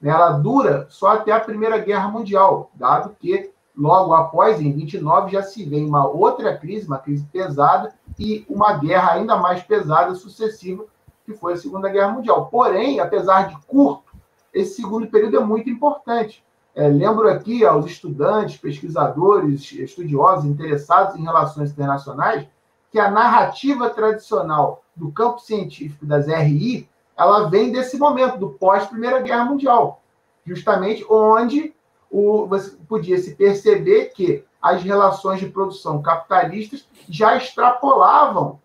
[SPEAKER 1] Né? Ela dura só até a Primeira Guerra Mundial, dado que logo após, em 29, já se vê uma outra crise, uma crise pesada, e uma guerra ainda mais pesada sucessiva, que foi a Segunda Guerra Mundial. Porém, apesar de curto, esse segundo período é muito importante. É, lembro aqui aos estudantes, pesquisadores, estudiosos interessados em relações internacionais que a narrativa tradicional do campo científico das RI ela vem desse momento, do pós-Primeira Guerra Mundial, justamente onde o, você podia se perceber que as relações de produção capitalistas já extrapolavam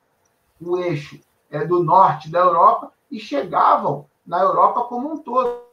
[SPEAKER 1] o eixo é, do norte da Europa e chegavam na Europa como um todo.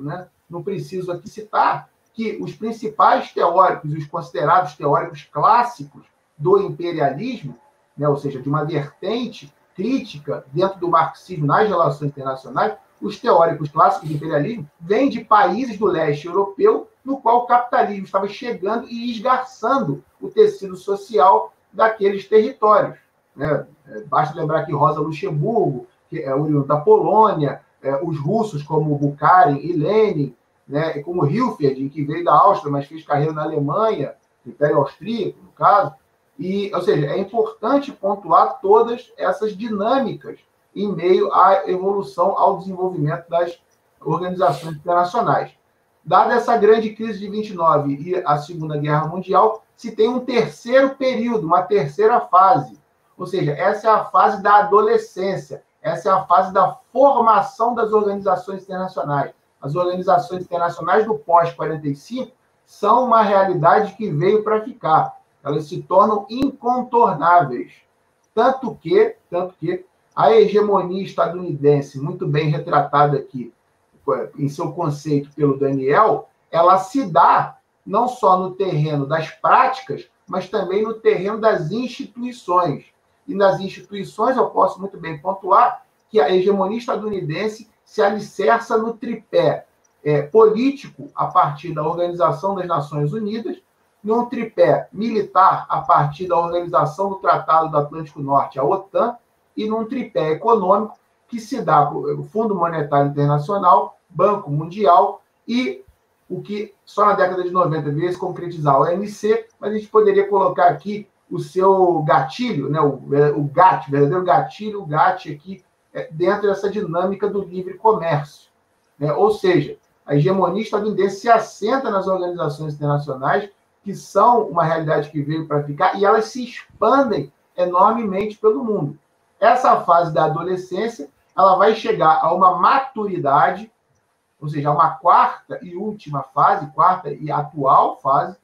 [SPEAKER 1] Né? Não preciso aqui citar que os principais teóricos, os considerados teóricos clássicos do imperialismo, né, ou seja, de uma vertente crítica dentro do marxismo nas relações internacionais, os teóricos clássicos do imperialismo vêm de países do leste europeu, no qual o capitalismo estava chegando e esgarçando o tecido social daqueles territórios. Né? Basta lembrar que Rosa Luxemburgo, que é oriundo da Polônia, é, os russos como Bukharin e Lenin, né, como Hilferd, que veio da Áustria, mas fez carreira na Alemanha, Império Austríaco, no caso. E, ou seja, é importante pontuar todas essas dinâmicas em meio à evolução, ao desenvolvimento das organizações internacionais. Dada essa grande crise de 29 e a Segunda Guerra Mundial, se tem um terceiro período, uma terceira fase. Ou seja, essa é a fase da adolescência, essa é a fase da formação das organizações internacionais. As organizações internacionais do pós-45 são uma realidade que veio para ficar. Elas se tornam incontornáveis. Tanto que, tanto que a hegemonia estadunidense, muito bem retratada aqui em seu conceito pelo Daniel, ela se dá não só no terreno das práticas, mas também no terreno das instituições. E nas instituições eu posso muito bem pontuar que a hegemonia estadunidense se alicerça no tripé é, político, a partir da Organização das Nações Unidas, num tripé militar, a partir da Organização do Tratado do Atlântico Norte, a OTAN, e num tripé econômico que se dá o Fundo Monetário Internacional, Banco Mundial e o que só na década de 90 veio se concretizar o OMC, mas a gente poderia colocar aqui o seu gatilho, né, o, o GATT, verdadeiro gatilho, o GATT aqui, é, dentro dessa dinâmica do livre comércio. Né? Ou seja, a hegemonia estadunidense se assenta nas organizações internacionais, que são uma realidade que veio para ficar, e elas se expandem enormemente pelo mundo. Essa fase da adolescência, ela vai chegar a uma maturidade, ou seja, a uma quarta e última fase, quarta e atual fase,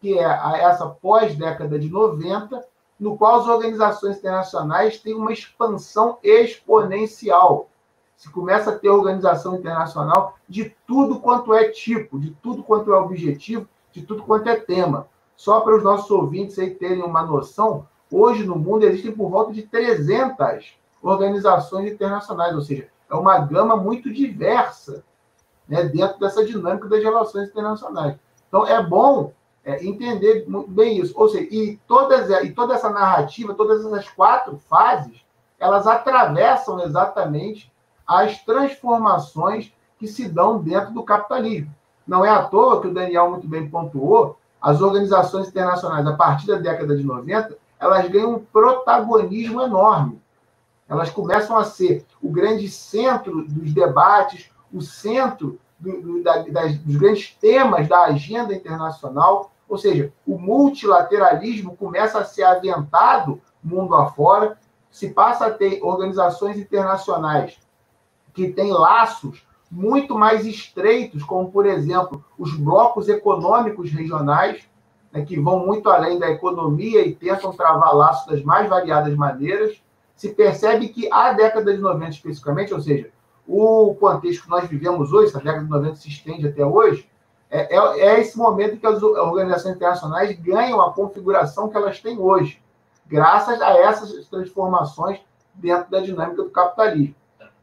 [SPEAKER 1] que é essa pós-década de 90, no qual as organizações internacionais têm uma expansão exponencial. Se começa a ter organização internacional de tudo quanto é tipo, de tudo quanto é objetivo, de tudo quanto é tema. Só para os nossos ouvintes aí terem uma noção, Hoje, no mundo, existem por volta de 300 organizações internacionais, ou seja, é uma gama muito diversa né, dentro dessa dinâmica das relações internacionais. Então, é bom é, entender muito bem isso. Ou seja, e, todas, e toda essa narrativa, todas essas quatro fases, elas atravessam exatamente as transformações que se dão dentro do capitalismo. Não é à toa que o Daniel muito bem pontuou, as organizações internacionais, a partir da década de 90, elas ganham um protagonismo enorme. Elas começam a ser o grande centro dos debates, o centro do, do, da, das, dos grandes temas da agenda internacional, ou seja, o multilateralismo começa a ser aventado mundo afora, se passa a ter organizações internacionais que têm laços muito mais estreitos, como, por exemplo, os blocos econômicos regionais, né, que vão muito além da economia e tentam travar laços das mais variadas maneiras, se percebe que a década de 90 especificamente, ou seja, o contexto que nós vivemos hoje, essa década de 90 se estende até hoje, é, é, é esse momento que as organizações internacionais ganham a configuração que elas têm hoje, graças a essas transformações dentro da dinâmica do capitalismo.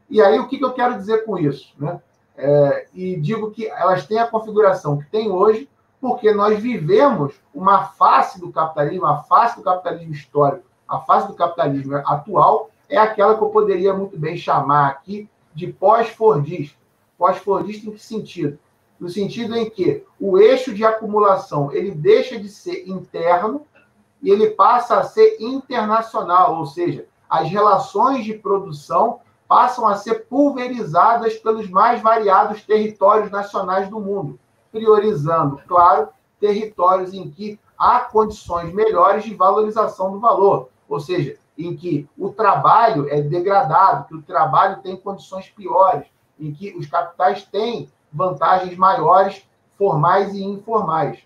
[SPEAKER 1] E aí, o que, que eu quero dizer com isso? Né? É, e digo que elas têm a configuração que tem hoje, porque nós vivemos uma face do capitalismo, a face do capitalismo histórico, a face do capitalismo atual, é aquela que eu poderia muito bem chamar aqui de pós-fordista. Pós-fordista em que sentido? No sentido em que o eixo de acumulação ele deixa de ser interno e ele passa a ser internacional, ou seja, as relações de produção passam a ser pulverizadas pelos mais variados territórios nacionais do mundo, priorizando, claro, territórios em que há condições melhores de valorização do valor, ou seja, em que o trabalho é degradado, que o trabalho tem condições piores, em que os capitais têm vantagens maiores, formais e informais.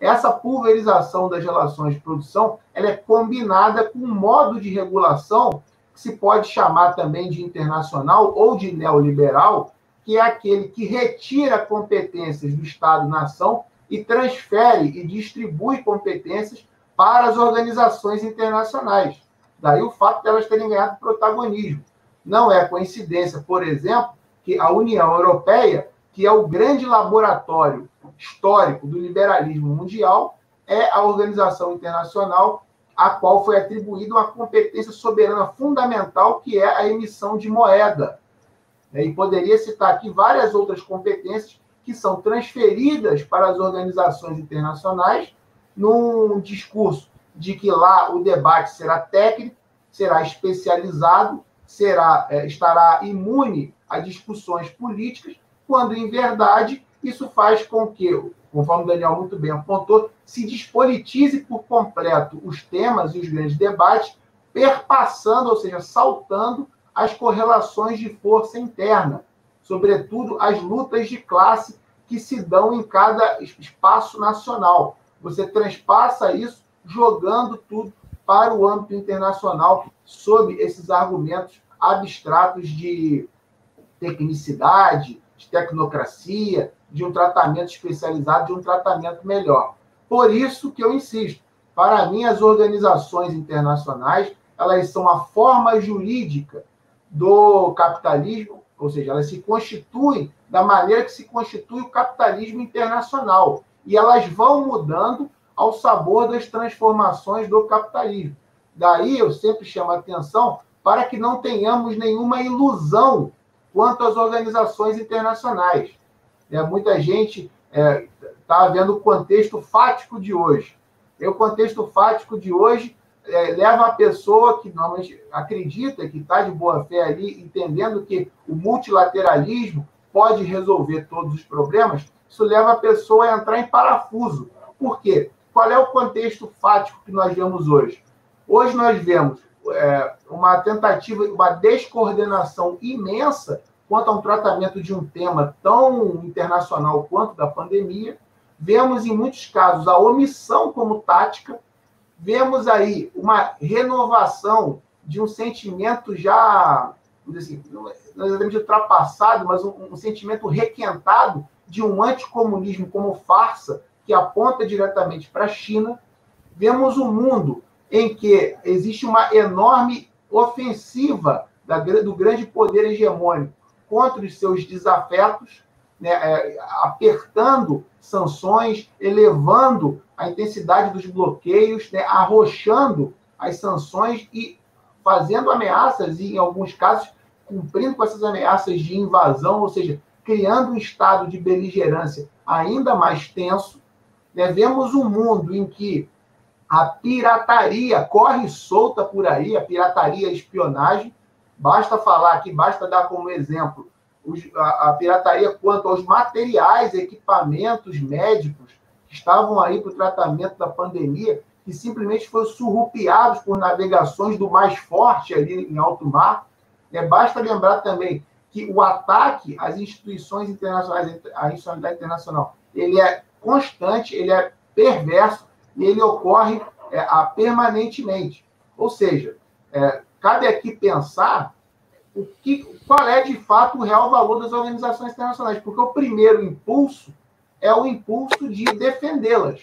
[SPEAKER 1] Essa pulverização das relações de produção ela é combinada com um modo de regulação que se pode chamar também de internacional ou de neoliberal, que é aquele que retira competências do Estado-nação e transfere e distribui competências para as organizações internacionais. Daí o fato de elas terem ganhado protagonismo. Não é coincidência, por exemplo, que a União Europeia, que é o grande laboratório histórico do liberalismo mundial, é a organização internacional a qual foi atribuída uma competência soberana fundamental, que é a emissão de moeda. E poderia citar aqui várias outras competências que são transferidas para as organizações internacionais num discurso de que lá o debate será técnico, será especializado, será é, estará imune a discussões políticas, quando em verdade isso faz com que, conforme o Daniel muito bem apontou, se despolitize por completo os temas e os grandes debates, perpassando, ou seja, saltando as correlações de força interna, sobretudo as lutas de classe que se dão em cada espaço nacional. Você transpassa isso jogando tudo para o âmbito internacional sob esses argumentos abstratos de tecnicidade, de tecnocracia, de um tratamento especializado, de um tratamento melhor. Por isso que eu insisto, para mim as organizações internacionais, elas são a forma jurídica do capitalismo, ou seja, elas se constituem da maneira que se constitui o capitalismo internacional. E elas vão mudando ao sabor das transformações do capitalismo. Daí eu sempre chamo a atenção para que não tenhamos nenhuma ilusão quanto às organizações internacionais. É, muita gente está é, tá vendo o contexto fático de hoje. E o contexto fático de hoje é, leva a pessoa que normalmente acredita que está de boa fé ali, entendendo que o multilateralismo pode resolver todos os problemas, isso leva a pessoa a entrar em parafuso. Por quê? Qual é o contexto fático que nós vemos hoje? Hoje nós vemos é, uma tentativa, uma descoordenação imensa quanto a um tratamento de um tema tão internacional quanto da pandemia. Vemos, em muitos casos, a omissão como tática. Vemos aí uma renovação de um sentimento já, assim, não exatamente ultrapassado, mas um, um sentimento requentado de um anticomunismo como farsa que aponta diretamente para a China, vemos um mundo em que existe uma enorme ofensiva da, do grande poder hegemônico contra os seus desafetos, né, é, apertando sanções, elevando a intensidade dos bloqueios, né, arrochando as sanções e fazendo ameaças, e em alguns casos, cumprindo com essas ameaças de invasão, ou seja, criando um estado de beligerância ainda mais tenso, né? Vemos um mundo em que a pirataria corre solta por aí, a pirataria a espionagem. Basta falar aqui, basta dar como exemplo a, pirataria quanto aos materiais, equipamentos médicos que estavam aí para o tratamento da pandemia, que simplesmente foram surrupiados por navegações do mais forte ali em alto mar. É, basta lembrar também que o ataque às instituições internacionais, à institucionalidade internacional, ele é constante, ele é perverso e ele ocorre é, a, permanentemente. Ou seja, é, cabe aqui pensar o que, qual é de fato o real valor das organizações internacionais, porque o primeiro impulso é o impulso de defendê-las,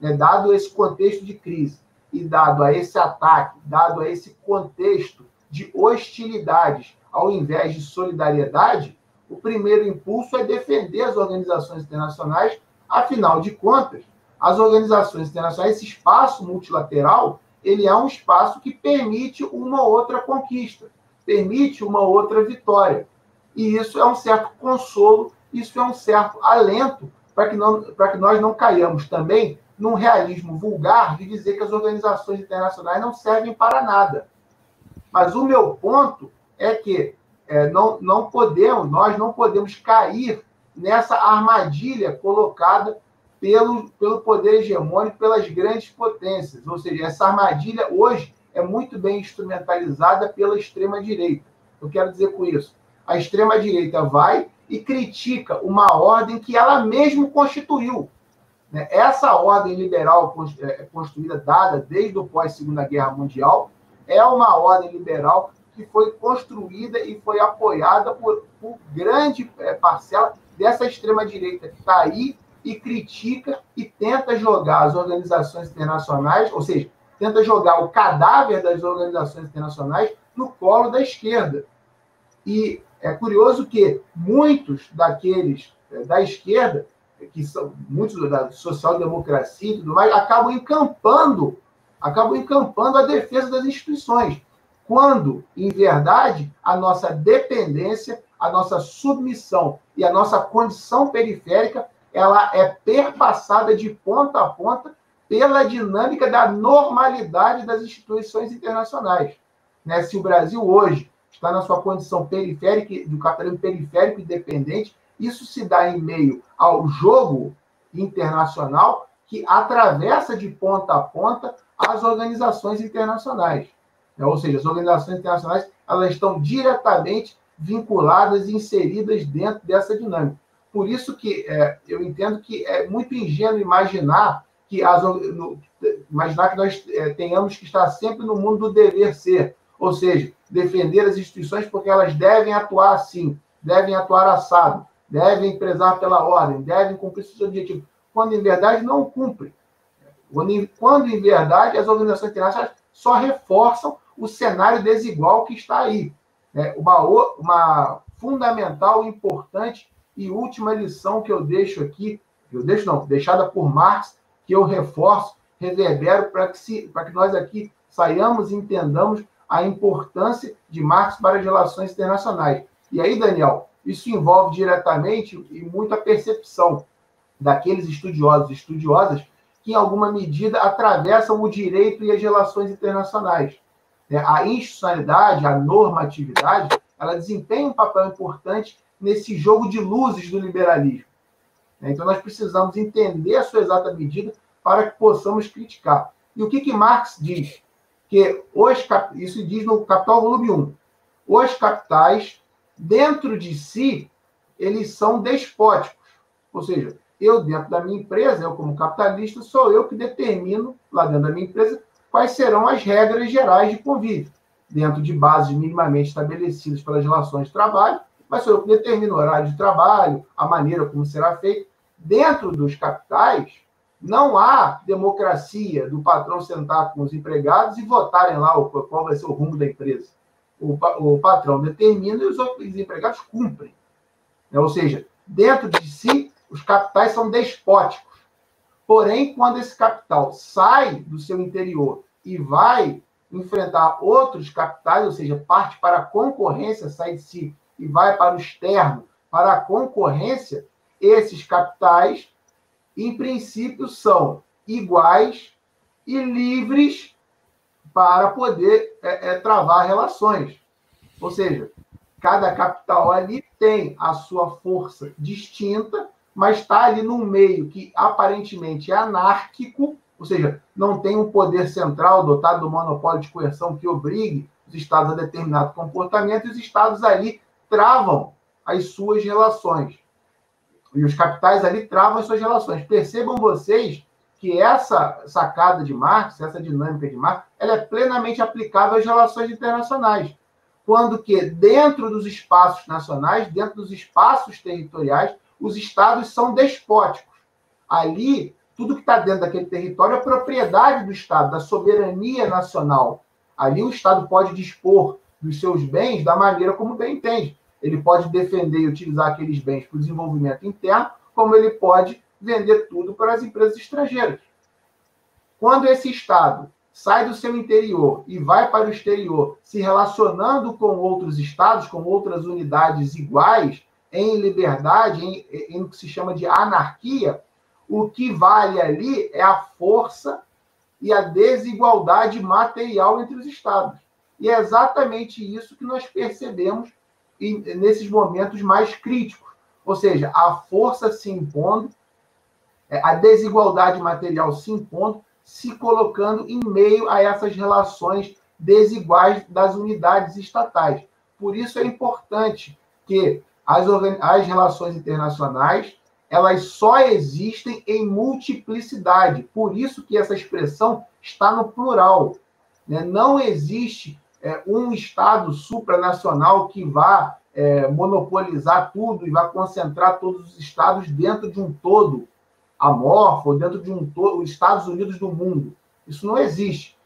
[SPEAKER 1] né, dado esse contexto de crise e dado a esse ataque, dado a esse contexto de hostilidades ao invés de solidariedade, o primeiro impulso é defender as organizações internacionais, afinal de contas, as organizações internacionais, esse espaço multilateral, ele é um espaço que permite uma outra conquista, permite uma outra vitória. E isso é um certo consolo, isso é um certo alento para que, não, para que nós não caiamos também num realismo vulgar de dizer que as organizações internacionais não servem para nada. Mas o meu ponto é que é, não, não podemos, nós não podemos cair nessa armadilha colocada pelo, pelo poder hegemônico, pelas grandes potências. Ou seja, essa armadilha hoje é muito bem instrumentalizada pela extrema-direita. Eu quero dizer com isso. A extrema-direita vai e critica uma ordem que ela mesma constituiu. Né? Essa ordem liberal é, construída, dada desde o pós-Segunda Guerra Mundial, é uma ordem liberal que foi construída e foi apoiada por, por grande é, parcela dessa extrema-direita que está aí e critica e tenta jogar as organizações internacionais, ou seja, tenta jogar o cadáver das organizações internacionais no colo da esquerda. E é curioso que muitos daqueles é, da esquerda, que são muitos da social-democracia e tudo mais, acabam encampando, acabam encampando a defesa das instituições quando, em verdade, a nossa dependência, a nossa submissão e a nossa condição periférica, ela é perpassada de ponta a ponta pela dinâmica da normalidade das instituições internacionais. Né? Se o Brasil hoje está na sua condição periférica, do capitalismo periférico e dependente, isso se dá em meio ao jogo internacional que atravessa de ponta a ponta as organizações internacionais. Né? Ou seja, as organizações internacionais elas estão diretamente vinculadas e inseridas dentro dessa dinâmica. Por isso que é, eu entendo que é muito ingênuo imaginar que as, no, imaginar que nós é, tenhamos que estar sempre no mundo do dever ser, ou seja, defender as instituições porque elas devem atuar assim, devem atuar assado, devem prezar pela ordem, devem cumprir seus objetivos, quando em verdade não cumprem. Quando, quando em verdade as organizações internacionais só reforçam o cenário desigual que está aí. É uma, uma fundamental, importante e última lição que eu deixo aqui, eu deixo não, deixada por Marx, que eu reforço, reverbero para que, que nós aqui saiamos e entendamos a importância de Marx para as relações internacionais. E aí, Daniel, isso envolve diretamente e muita percepção daqueles estudiosos e estudiosas que, em alguma medida, atravessam o direito e as relações internacionais. Né? A institucionalidade, a normatividade, ela desempenha um papel importante nesse jogo de luzes do liberalismo. Né? Então, nós precisamos entender a sua exata medida para que possamos criticar. E o que, que Marx diz? Que os, isso diz no Capital Volume 1. Os capitais, dentro de si, eles são despóticos. Ou seja, eu, dentro da minha empresa, eu como capitalista, sou eu que determino, lá dentro da minha empresa, quais serão as regras gerais de convívio, dentro de bases minimamente estabelecidas pelas relações de trabalho, mas que determino o horário de trabalho, a maneira como será feito. Dentro dos capitais, não há democracia do patrão sentar com os empregados e votarem lá qual vai ser o rumo da empresa. O, o patrão determina e os, os empregados cumprem. Ou seja, dentro de si, os capitais são despóticos. Porém, quando esse capital sai do seu interior e vai enfrentar outros capitais, ou seja, parte para a concorrência, sai de si e vai para o externo, para a concorrência, esses capitais, em princípio, são iguais e livres para poder é, é, travar relações. Ou seja, cada capital ali tem a sua força distinta mas está ali num meio que aparentemente é anárquico, ou seja, não tem um poder central dotado do monopólio de coerção que obrigue os estados a determinado comportamento, e os estados ali travam as suas relações. E os capitais ali travam as suas relações. Percebam vocês que essa sacada de Marx, essa dinâmica de Marx, ela é plenamente aplicável às relações internacionais. quando que dentro dos espaços nacionais, dentro dos espaços territoriais, os estados são despóticos. Ali, tudo que está dentro daquele território é propriedade do Estado, da soberania nacional. Ali o Estado pode dispor dos seus bens da maneira como bem entende. Ele pode defender e utilizar aqueles bens para o desenvolvimento interno, como ele pode vender tudo para as empresas estrangeiras. Quando esse Estado sai do seu interior e vai para o exterior, se relacionando com outros estados, com outras unidades iguais, em liberdade, em, em o que se chama de anarquia, o que vale ali é a força e a desigualdade material entre os estados. E é exatamente isso que nós percebemos nesses momentos mais críticos. Ou seja, a força se impondo, é, a desigualdade material se impondo, se colocando em meio a essas relações desiguais das unidades estatais. Por isso é importante que as, as relações internacionais elas só existem em multiplicidade. Por isso que essa expressão está no plural. Né? Não existe é, um Estado supranacional que vá é, monopolizar tudo e vá concentrar todos os Estados dentro de um todo amorfo, dentro de um todo, os Estados Unidos do mundo. Isso não existe.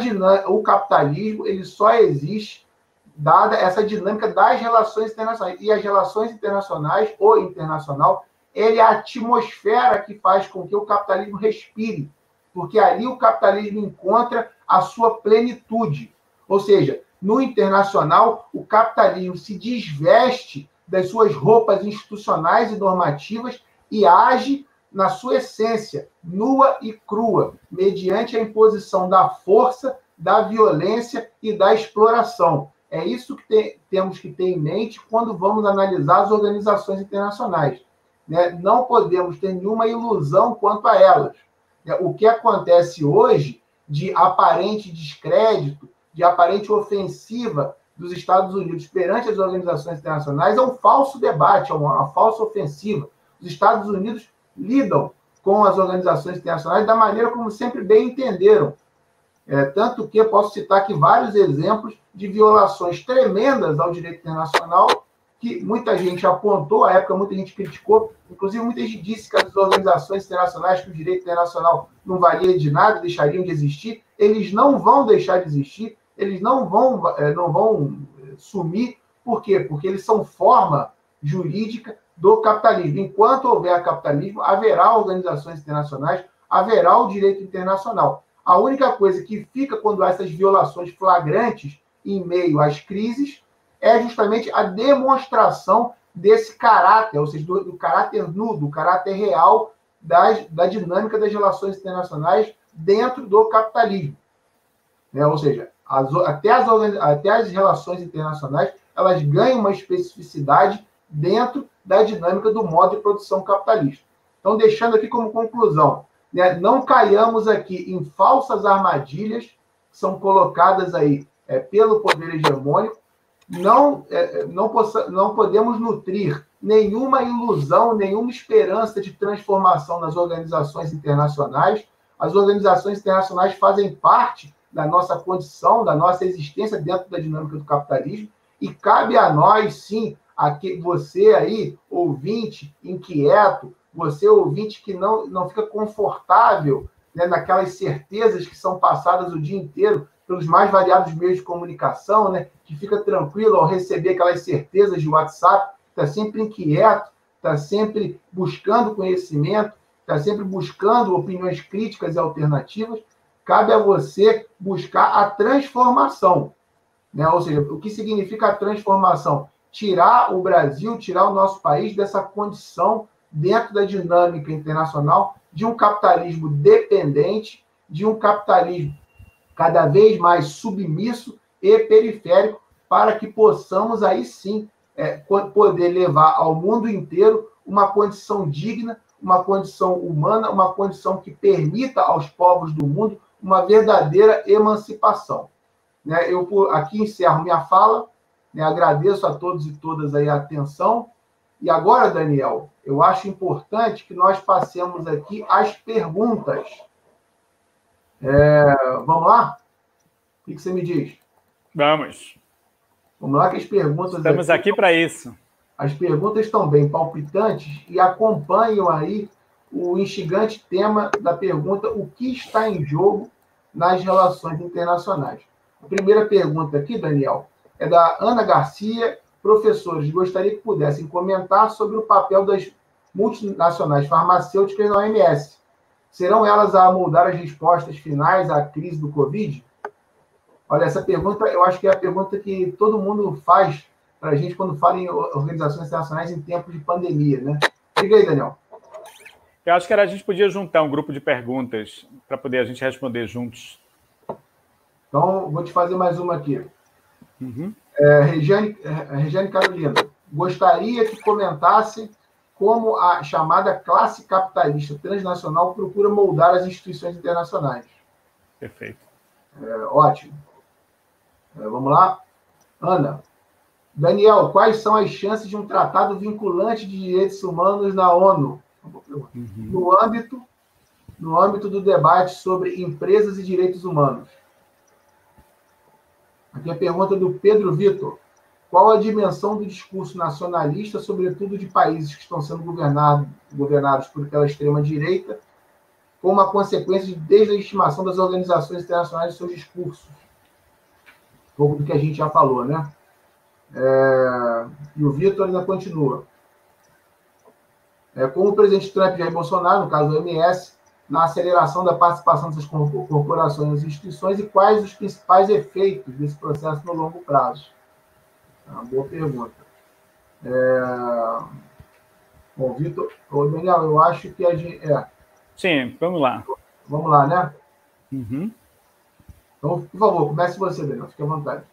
[SPEAKER 1] Dinâmica, o capitalismo ele só existe dada essa dinâmica das relações internacionais. E as relações internacionais, ou internacional, ele é a atmosfera que faz com que o capitalismo respire, porque ali o capitalismo encontra a sua plenitude. Ou seja, no internacional, o capitalismo se desveste das suas roupas institucionais e normativas e age na sua essência, nua e crua, mediante a imposição da força, da violência e da exploração. É isso que tem, temos que ter em mente quando vamos analisar as organizações internacionais. Né? Não podemos ter nenhuma ilusão quanto a elas. O que acontece hoje de aparente descrédito, de aparente ofensiva dos Estados Unidos perante as organizações internacionais é um falso debate, é uma, uma falsa ofensiva. Os Estados Unidos lidam com as organizações internacionais da maneira como sempre bem entenderam. É, tanto que posso citar aqui vários exemplos de violações tremendas ao direito internacional que muita gente apontou, à época muita gente criticou, inclusive muita gente disse que as organizações internacionais, que o direito internacional não valia de nada, deixariam de existir, eles não vão deixar de existir, eles não vão, eh, não vão eh, sumir, por quê? Porque eles são forma jurídica do capitalismo. Enquanto houver capitalismo, haverá organizações internacionais, haverá o direito internacional. A única coisa que fica quando há essas violações flagrantes em meio às crises é justamente a demonstração desse caráter, ou seja, do, do caráter nu, do caráter real das, da dinâmica das relações internacionais dentro do capitalismo. Né? Ou seja, as, até, as, até as relações internacionais elas ganham uma especificidade dentro da dinâmica do modo de produção capitalista. Então, deixando aqui como conclusão, né, não caiamos aqui em falsas armadilhas que são colocadas aí é, pelo poder hegemônico, não, é, é, não, possa, não podemos nutrir nenhuma ilusão, nenhuma esperança de transformação nas organizações internacionais. As organizações internacionais fazem parte da nossa condição, da nossa existência dentro da dinâmica do capitalismo, e cabe a nós, sim, aqui, você aí, ouvinte, inquieto, você ouvinte que não, não fica confortável né, naquelas certezas que são passadas o dia inteiro pelos mais variados meios de comunicação, né, que fica tranquilo ao receber aquelas certezas de WhatsApp, está sempre inquieto, está sempre buscando conhecimento, está sempre buscando opiniões críticas e alternativas, cabe a você buscar a transformação. Né? Ou seja, o que significa a transformação? Tirar o Brasil, tirar o nosso país dessa condição dentro da dinâmica internacional de um capitalismo dependente, de um capitalismo cada vez mais submisso e periférico, para que possamos aí sim é, poder levar ao mundo inteiro uma condição digna, uma condição humana, uma condição que permita aos povos do mundo uma verdadeira emancipação. Né, eu aqui encerro minha fala, né, agradeço a todos e todas aí a atenção. E agora, Daniel, eu acho importante que nós passemos aqui as perguntas. É, vamos lá? O que você me diz?
[SPEAKER 2] Vamos.
[SPEAKER 1] Vamos lá que as perguntas.
[SPEAKER 2] Estamos aqui, aqui para isso.
[SPEAKER 1] As perguntas estão bem palpitantes e acompanham aí o instigante tema da pergunta: o que está em jogo nas relações internacionais? A primeira pergunta aqui, Daniel, é da Ana Garcia. Professores, gostaria que pudessem comentar sobre o papel das multinacionais farmacêuticas na OMS. Serão elas a moldar as respostas finais à crise do Covid? Olha, essa pergunta eu acho que é a pergunta que todo mundo faz para a gente quando fala em organizações internacionais em tempos de pandemia, né? Diga aí, Daniel.
[SPEAKER 2] Eu acho que a gente podia juntar um grupo de perguntas para poder a gente responder juntos.
[SPEAKER 1] Então, vou te fazer mais uma aqui. Uhum. É, Regiane, é, Regiane Carolina, gostaria que comentasse como a chamada classe capitalista transnacional procura moldar as instituições internacionais.
[SPEAKER 2] Perfeito.
[SPEAKER 1] É, ótimo. É, vamos lá. Ana. Daniel, quais são as chances de um tratado vinculante de direitos humanos na ONU? Uhum. No âmbito no âmbito do debate sobre empresas e direitos humanos. Aqui a pergunta do Pedro Vitor. Qual a dimensão do discurso nacionalista, sobretudo de países que estão sendo governados, governados por aquela extrema-direita, como uma consequência de deslegitimação das organizações internacionais de seus discursos? Um pouco do que a gente já falou, né? É... E o Vitor ainda continua. É, como o presidente Trump e Jair Bolsonaro, no caso do MS, na aceleração da participação dessas corporações e instituições e quais os principais efeitos desse processo no longo prazo? É uma boa pergunta. É... Bom, Vitor, Ô, Daniel, eu acho que a gente. É.
[SPEAKER 2] Sim, vamos lá.
[SPEAKER 1] Vamos lá, né?
[SPEAKER 2] Uhum.
[SPEAKER 1] Então, por favor, comece você, Daniel, fique à vontade.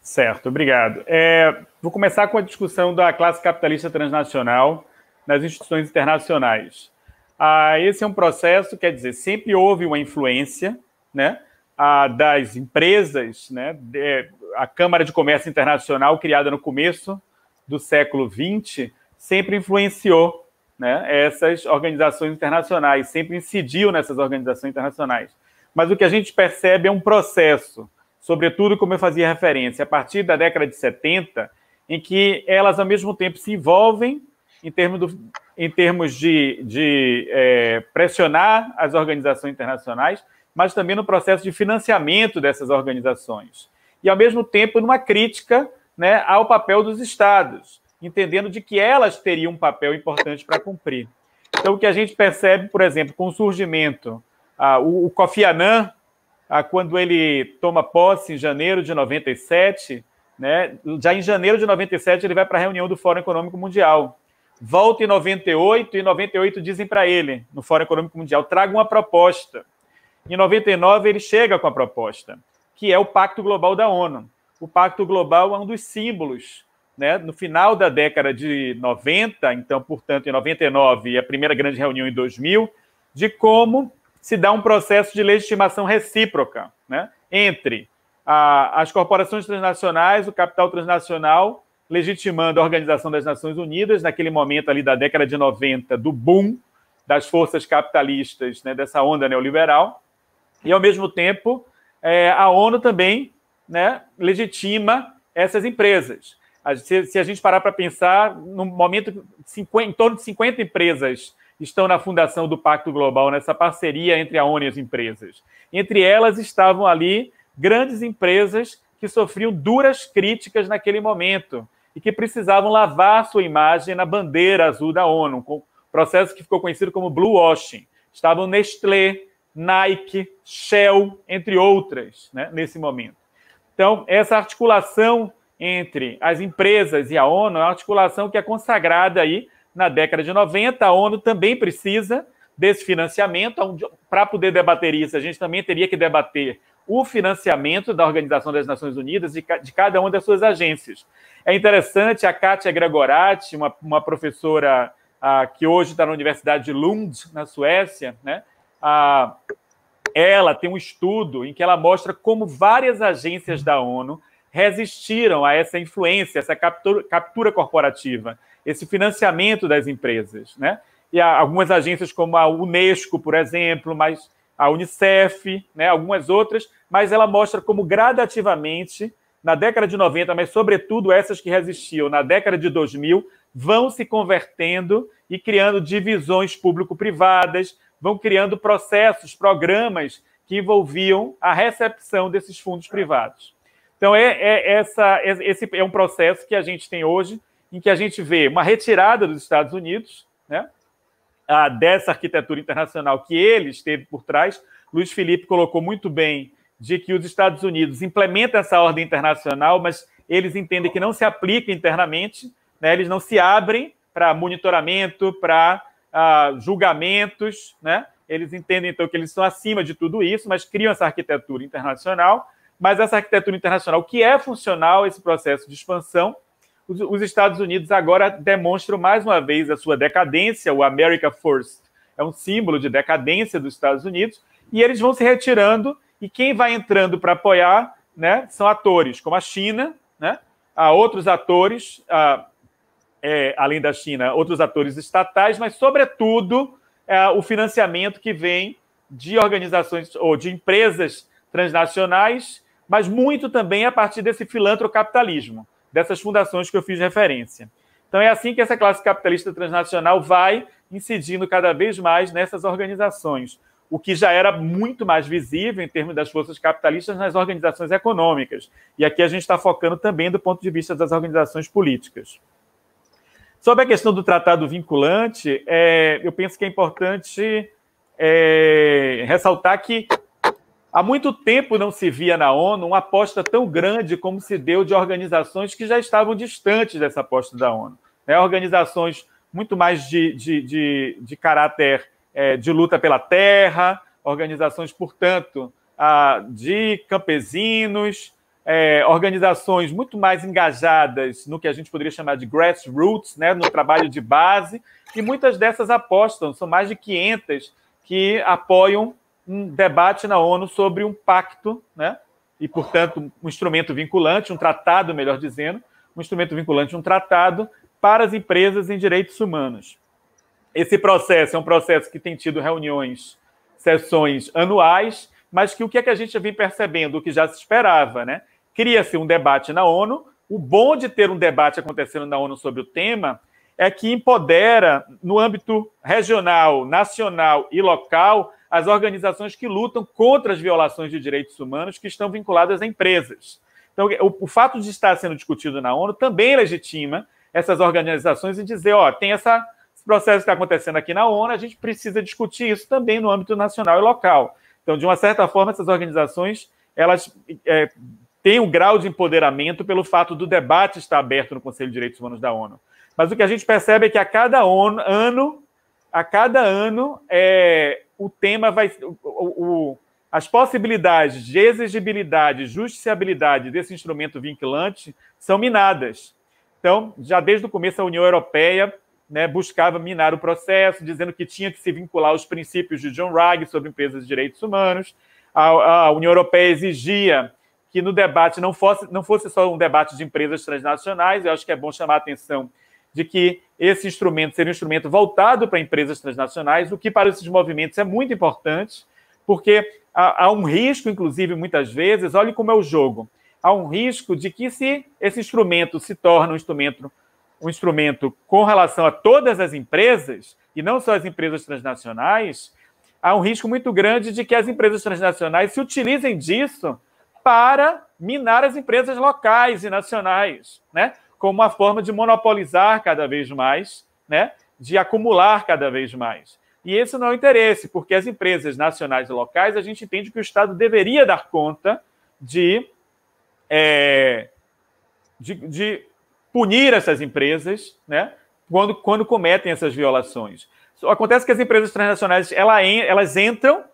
[SPEAKER 2] Certo, obrigado. É, vou começar com a discussão da classe capitalista transnacional nas instituições internacionais. Ah, esse é um processo, quer dizer, sempre houve uma influência né, ah, das empresas, né, de, a Câmara de Comércio Internacional, criada no começo do século XX, sempre influenciou né, essas organizações internacionais, sempre incidiu nessas organizações internacionais. Mas o que a gente percebe é um processo, sobretudo, como eu fazia referência, a partir da década de 70, em que elas, ao mesmo tempo, se envolvem em termos, do, em termos de, de é, pressionar as organizações internacionais, mas também no processo de financiamento dessas organizações. E, ao mesmo tempo, numa crítica né, ao papel dos Estados, entendendo de que elas teriam um papel importante para cumprir. Então, o que a gente percebe, por exemplo, com o surgimento, ah, o, o Kofi Annan, ah, quando ele toma posse em janeiro de 97, né, já em janeiro de 97 ele vai para a reunião do Fórum Econômico Mundial volta em 98 e 98 dizem para ele, no Fórum Econômico Mundial, traga uma proposta. Em 99 ele chega com a proposta, que é o Pacto Global da ONU. O Pacto Global é um dos símbolos, né? No final da década de 90, então, portanto, em 99 e a primeira grande reunião em 2000, de como se dá um processo de legitimação recíproca, né? Entre a, as corporações transnacionais, o capital transnacional legitimando a Organização das Nações Unidas, naquele momento ali da década de 90, do boom das forças capitalistas, né, dessa onda neoliberal, e, ao mesmo tempo, é, a ONU também né, legitima essas empresas. Se, se a gente parar para pensar, no momento, 50, em torno de 50 empresas estão na fundação do Pacto Global, nessa parceria entre a ONU e as empresas. Entre elas estavam ali grandes empresas que sofriam duras críticas naquele momento, e que precisavam lavar sua imagem na bandeira azul da ONU, com processo que ficou conhecido como Blue Washing. Estavam Nestlé, Nike, Shell, entre outras, né, nesse momento. Então, essa articulação entre as empresas e a ONU é uma articulação que é consagrada aí na década de 90. A ONU também precisa desse financiamento. Para poder debater isso, a gente também teria que debater o financiamento da Organização das Nações Unidas e de cada uma das suas agências. É interessante, a Kátia Gregorati, uma, uma professora ah, que hoje está na Universidade de Lund, na Suécia, né? Ah, ela tem um estudo em que ela mostra como várias agências da ONU resistiram a essa influência, essa captura, captura corporativa, esse financiamento das empresas, né? E algumas agências como a Unesco, por exemplo, mas a Unicef, né, algumas outras, mas ela mostra como gradativamente na década de 90, mas sobretudo essas que resistiam na década de 2000, vão se convertendo e criando divisões público-privadas, vão criando processos, programas que envolviam a recepção desses fundos privados. Então, é, é essa, é, esse é um processo que a gente tem hoje, em que a gente vê uma retirada dos Estados Unidos, né, dessa arquitetura internacional que ele esteve por trás. Luiz Felipe colocou muito bem de que os Estados Unidos implementam essa ordem internacional, mas eles entendem que não se aplica internamente, né, eles não se abrem para monitoramento, para uh, julgamentos, né? Eles entendem, então, que eles estão acima de tudo isso, mas criam essa arquitetura internacional. Mas essa arquitetura internacional, que é funcional, esse processo de expansão, os, os Estados Unidos agora demonstram mais uma vez a sua decadência, o America First é um símbolo de decadência dos Estados Unidos, e eles vão se retirando, e quem vai entrando para apoiar né, são atores como a China, né, há outros atores, é, além da China, outros atores estatais, mas, sobretudo, é, o financiamento que vem de organizações ou de empresas transnacionais, mas muito também a partir desse filantrocapitalismo, dessas fundações que eu fiz referência. Então, é assim que essa classe capitalista transnacional vai incidindo cada vez mais nessas organizações, o que já era muito mais visível em termos das forças capitalistas nas organizações econômicas. E aqui a gente está focando também do ponto de vista das organizações políticas. Sobre a questão do tratado vinculante, é, eu penso que é importante é, ressaltar que há muito tempo não se via na ONU uma aposta tão grande como se deu de organizações que já estavam distantes dessa aposta da ONU. Né? Organizações muito mais de, de, de, de caráter é, de luta pela terra, organizações, portanto, de campesinos, é, organizações muito mais engajadas no que a gente poderia chamar de grassroots, né, no trabalho de base, e muitas dessas apostam, são mais de 500 que apoiam um debate na ONU sobre um pacto, né, e, portanto, um instrumento vinculante, um tratado, melhor dizendo, um instrumento vinculante, um tratado para as empresas em direitos humanos. Esse processo é um processo que tem tido reuniões, sessões anuais, mas que o que é que a gente vem percebendo, o que já se esperava, né? cria-se um debate na ONU. O bom de ter um debate acontecendo na ONU sobre o tema é que empodera, no âmbito regional, nacional e local, as organizações que lutam contra as violações de direitos humanos que estão vinculadas a empresas. Então, o, o fato de estar sendo discutido na ONU também legitima essas organizações em dizer: ó, tem essa, processo que está acontecendo aqui na ONU, a gente precisa discutir isso também no âmbito nacional e local. Então, de uma certa forma, essas organizações elas é, tem um grau de empoderamento pelo fato do debate estar aberto no Conselho de Direitos Humanos da ONU. Mas o que a gente percebe é que a cada ONU, ano, a cada ano, é, o tema vai. O, o, as possibilidades de exigibilidade, justiciabilidade desse instrumento vinculante são minadas. Então, já desde o começo, a União Europeia né, buscava minar o processo, dizendo que tinha que se vincular aos princípios de John Ruggie sobre empresas de direitos humanos. A, a União Europeia exigia que no debate não fosse, não fosse só um debate de empresas transnacionais, eu acho que é bom chamar a atenção de que esse instrumento seria um instrumento voltado para empresas transnacionais, o que para esses movimentos é muito importante, porque há, há um risco, inclusive, muitas vezes, olhe como é o jogo, há um risco de que se esse instrumento se torna um instrumento, um instrumento com relação a todas as empresas, e não só as empresas transnacionais, há um risco muito grande de que as empresas transnacionais se utilizem disso para minar as empresas locais e nacionais, né? como uma forma de monopolizar cada vez mais, né? de acumular cada vez mais. E esse não é o interesse, porque as empresas nacionais e locais, a gente entende que o Estado deveria dar conta de, é, de, de, punir essas empresas né? quando, quando cometem essas violações. Acontece que as empresas transnacionais elas entram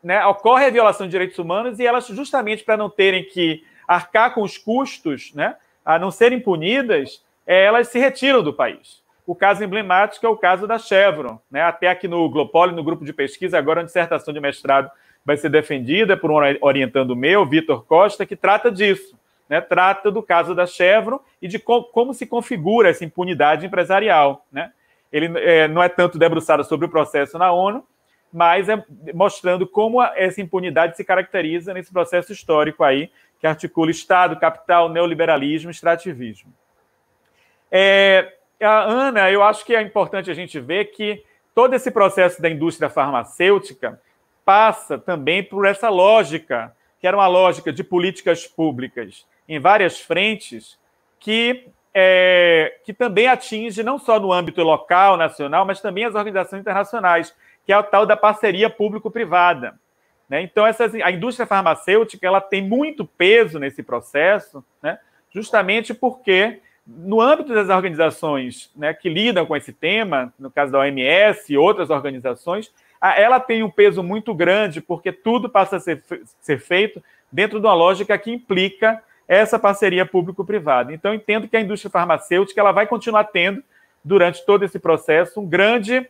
[SPEAKER 2] né, ocorre a violação de direitos humanos e elas, justamente para não terem que arcar com os custos, né, a não serem punidas, é, elas se retiram do país. O caso emblemático é o caso da Chevron. Né? Até aqui no Glopoli, no grupo de pesquisa, agora a dissertação de mestrado vai ser defendida por um orientando meu, Vitor Costa, que trata disso. Né? Trata do caso da Chevron e de co como se configura essa impunidade empresarial. Né? Ele é, não é tanto debruçado sobre o processo na ONU, mas é mostrando como essa impunidade se caracteriza nesse processo histórico aí que articula Estado, capital, neoliberalismo, extrativismo. É, a Ana, eu acho que é importante a gente ver que todo esse processo da indústria farmacêutica passa também por essa lógica, que era uma lógica de políticas públicas em várias frentes, que, é, que também atinge não só no âmbito local, nacional, mas também as organizações internacionais, que é o tal da parceria público-privada. Né? Então, essas, a indústria farmacêutica ela tem muito peso nesse processo, né? justamente porque, no âmbito das organizações né, que lidam com esse tema, no caso da OMS e outras organizações, ela tem um peso muito grande, porque tudo passa a ser, ser feito dentro de uma lógica que implica essa parceria público-privada. Então, entendo que a indústria farmacêutica ela vai continuar tendo, durante todo esse processo, um grande,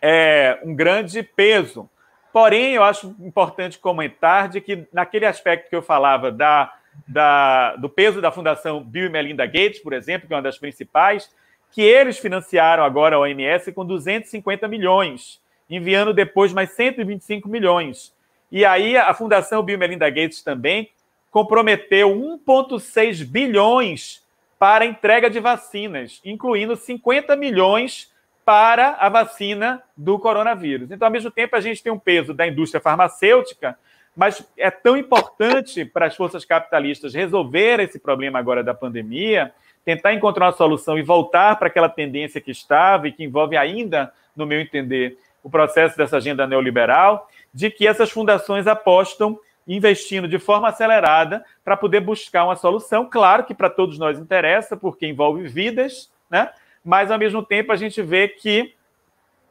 [SPEAKER 2] é, um grande peso Porém, eu acho importante comentar de que, naquele aspecto que eu falava da, da, do peso da Fundação Bill e Melinda Gates, por exemplo, que é uma das principais, que eles financiaram agora a OMS com 250 milhões, enviando depois mais 125 milhões. E aí a Fundação Bill e Melinda Gates também comprometeu 1,6 bilhões para entrega de vacinas, incluindo 50 milhões para a vacina do coronavírus. Então, ao mesmo tempo, a gente tem um peso da indústria farmacêutica, mas é tão importante para as forças capitalistas resolver esse problema agora da pandemia, tentar encontrar uma solução e voltar para aquela tendência que estava e que envolve ainda, no meu entender, o processo dessa agenda neoliberal, de que essas fundações apostam investindo de forma acelerada para poder buscar uma solução. Claro que para todos nós interessa, porque envolve vidas, né? mas ao mesmo tempo a gente vê que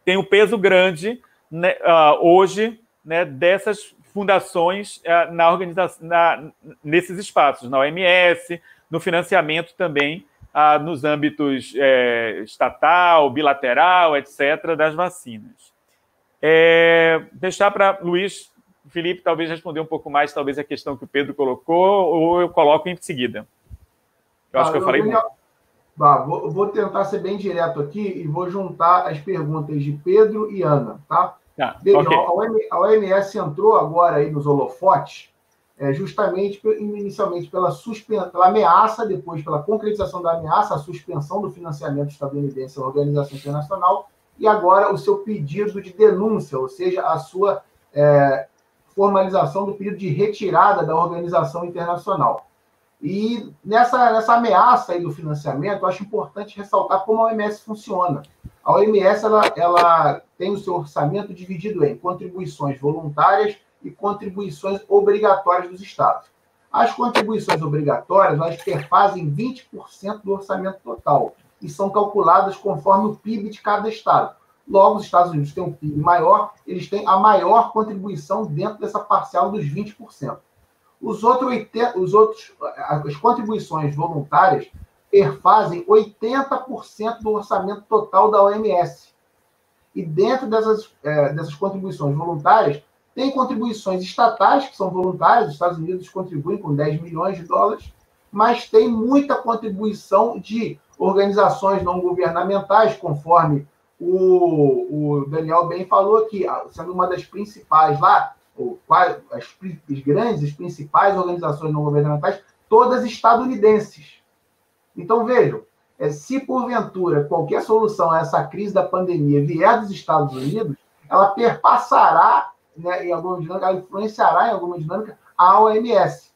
[SPEAKER 2] tem um peso grande né, uh, hoje né, dessas fundações uh, na organização, na, nesses espaços, na OMS, no financiamento também uh, nos âmbitos é, estatal, bilateral, etc., das vacinas. É, deixar para Luiz Felipe talvez responder um pouco mais, talvez a questão que o Pedro colocou, ou eu coloco em seguida. Eu acho ah, que eu falei muito.
[SPEAKER 1] Bah, vou, vou, tentar ser bem direto aqui e vou juntar as perguntas de Pedro e Ana, tá?
[SPEAKER 2] Ah, okay.
[SPEAKER 1] a, OMS entrou agora aí nos holofotes é, justamente inicialmente pela, suspen... pela ameaça, depois pela concretização da ameaça, a suspensão do financiamento estadunidense à organização internacional e agora o seu pedido de denúncia, ou seja, a sua é, formalização do pedido de retirada da organização internacional. E nessa, nessa ameaça aí do financiamento, acho importante ressaltar como a OMS funciona. A OMS ela, ela tem o seu orçamento dividido em contribuições voluntárias e contribuições obrigatórias dos estados. As contribuições obrigatórias elas perfazem 20% do orçamento total e são calculadas conforme o PIB de cada estado. Logo, os Estados Unidos têm um PIB maior, eles têm a maior contribuição dentro dessa parcela dos 20%. Os, outros, os outros, as contribuições voluntárias perfazem 80% do orçamento total da OMS. E dentro dessas, é, dessas contribuições voluntárias, tem contribuições estatais, que são voluntárias, os Estados Unidos contribuem com 10 milhões de dólares, mas tem muita contribuição de organizações não governamentais, conforme o, o Daniel bem falou aqui, sendo uma das principais lá, ou as, as grandes, as principais organizações não governamentais, todas estadunidenses. Então, vejam, é, se porventura qualquer solução a essa crise da pandemia vier dos Estados Unidos, ela perpassará né, em alguma dinâmica, ela influenciará em alguma dinâmica a OMS.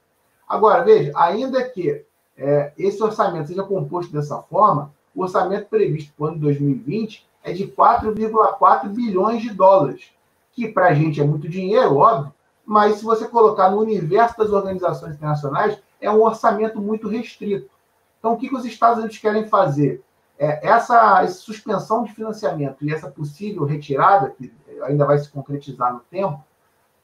[SPEAKER 1] Agora, veja, ainda que é, esse orçamento seja composto dessa forma, o orçamento previsto para o ano de 2020 é de 4,4 bilhões de dólares que para a gente é muito dinheiro, óbvio, mas se você colocar no universo das organizações internacionais, é um orçamento muito restrito. Então, o que, que os Estados Unidos querem fazer? É, essa, essa suspensão de financiamento e essa possível retirada, que ainda vai se concretizar no tempo,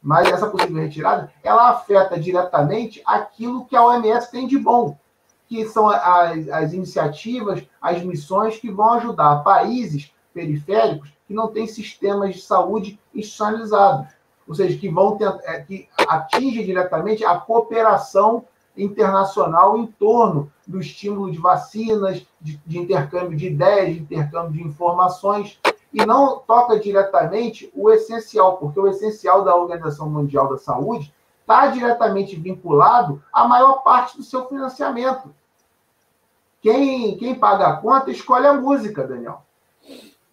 [SPEAKER 1] mas essa possível retirada, ela afeta diretamente aquilo que a OMS tem de bom, que são as, as iniciativas, as missões que vão ajudar países periféricos que não têm sistemas de saúde institucionalizados, ou seja, que vão ter, é, que atinge diretamente a cooperação internacional em torno do estímulo de vacinas, de, de intercâmbio de ideias, de intercâmbio de informações. e não toca diretamente o essencial, porque o essencial da Organização Mundial da Saúde está diretamente vinculado à maior parte do seu financiamento. Quem, quem paga a conta escolhe a música, Daniel.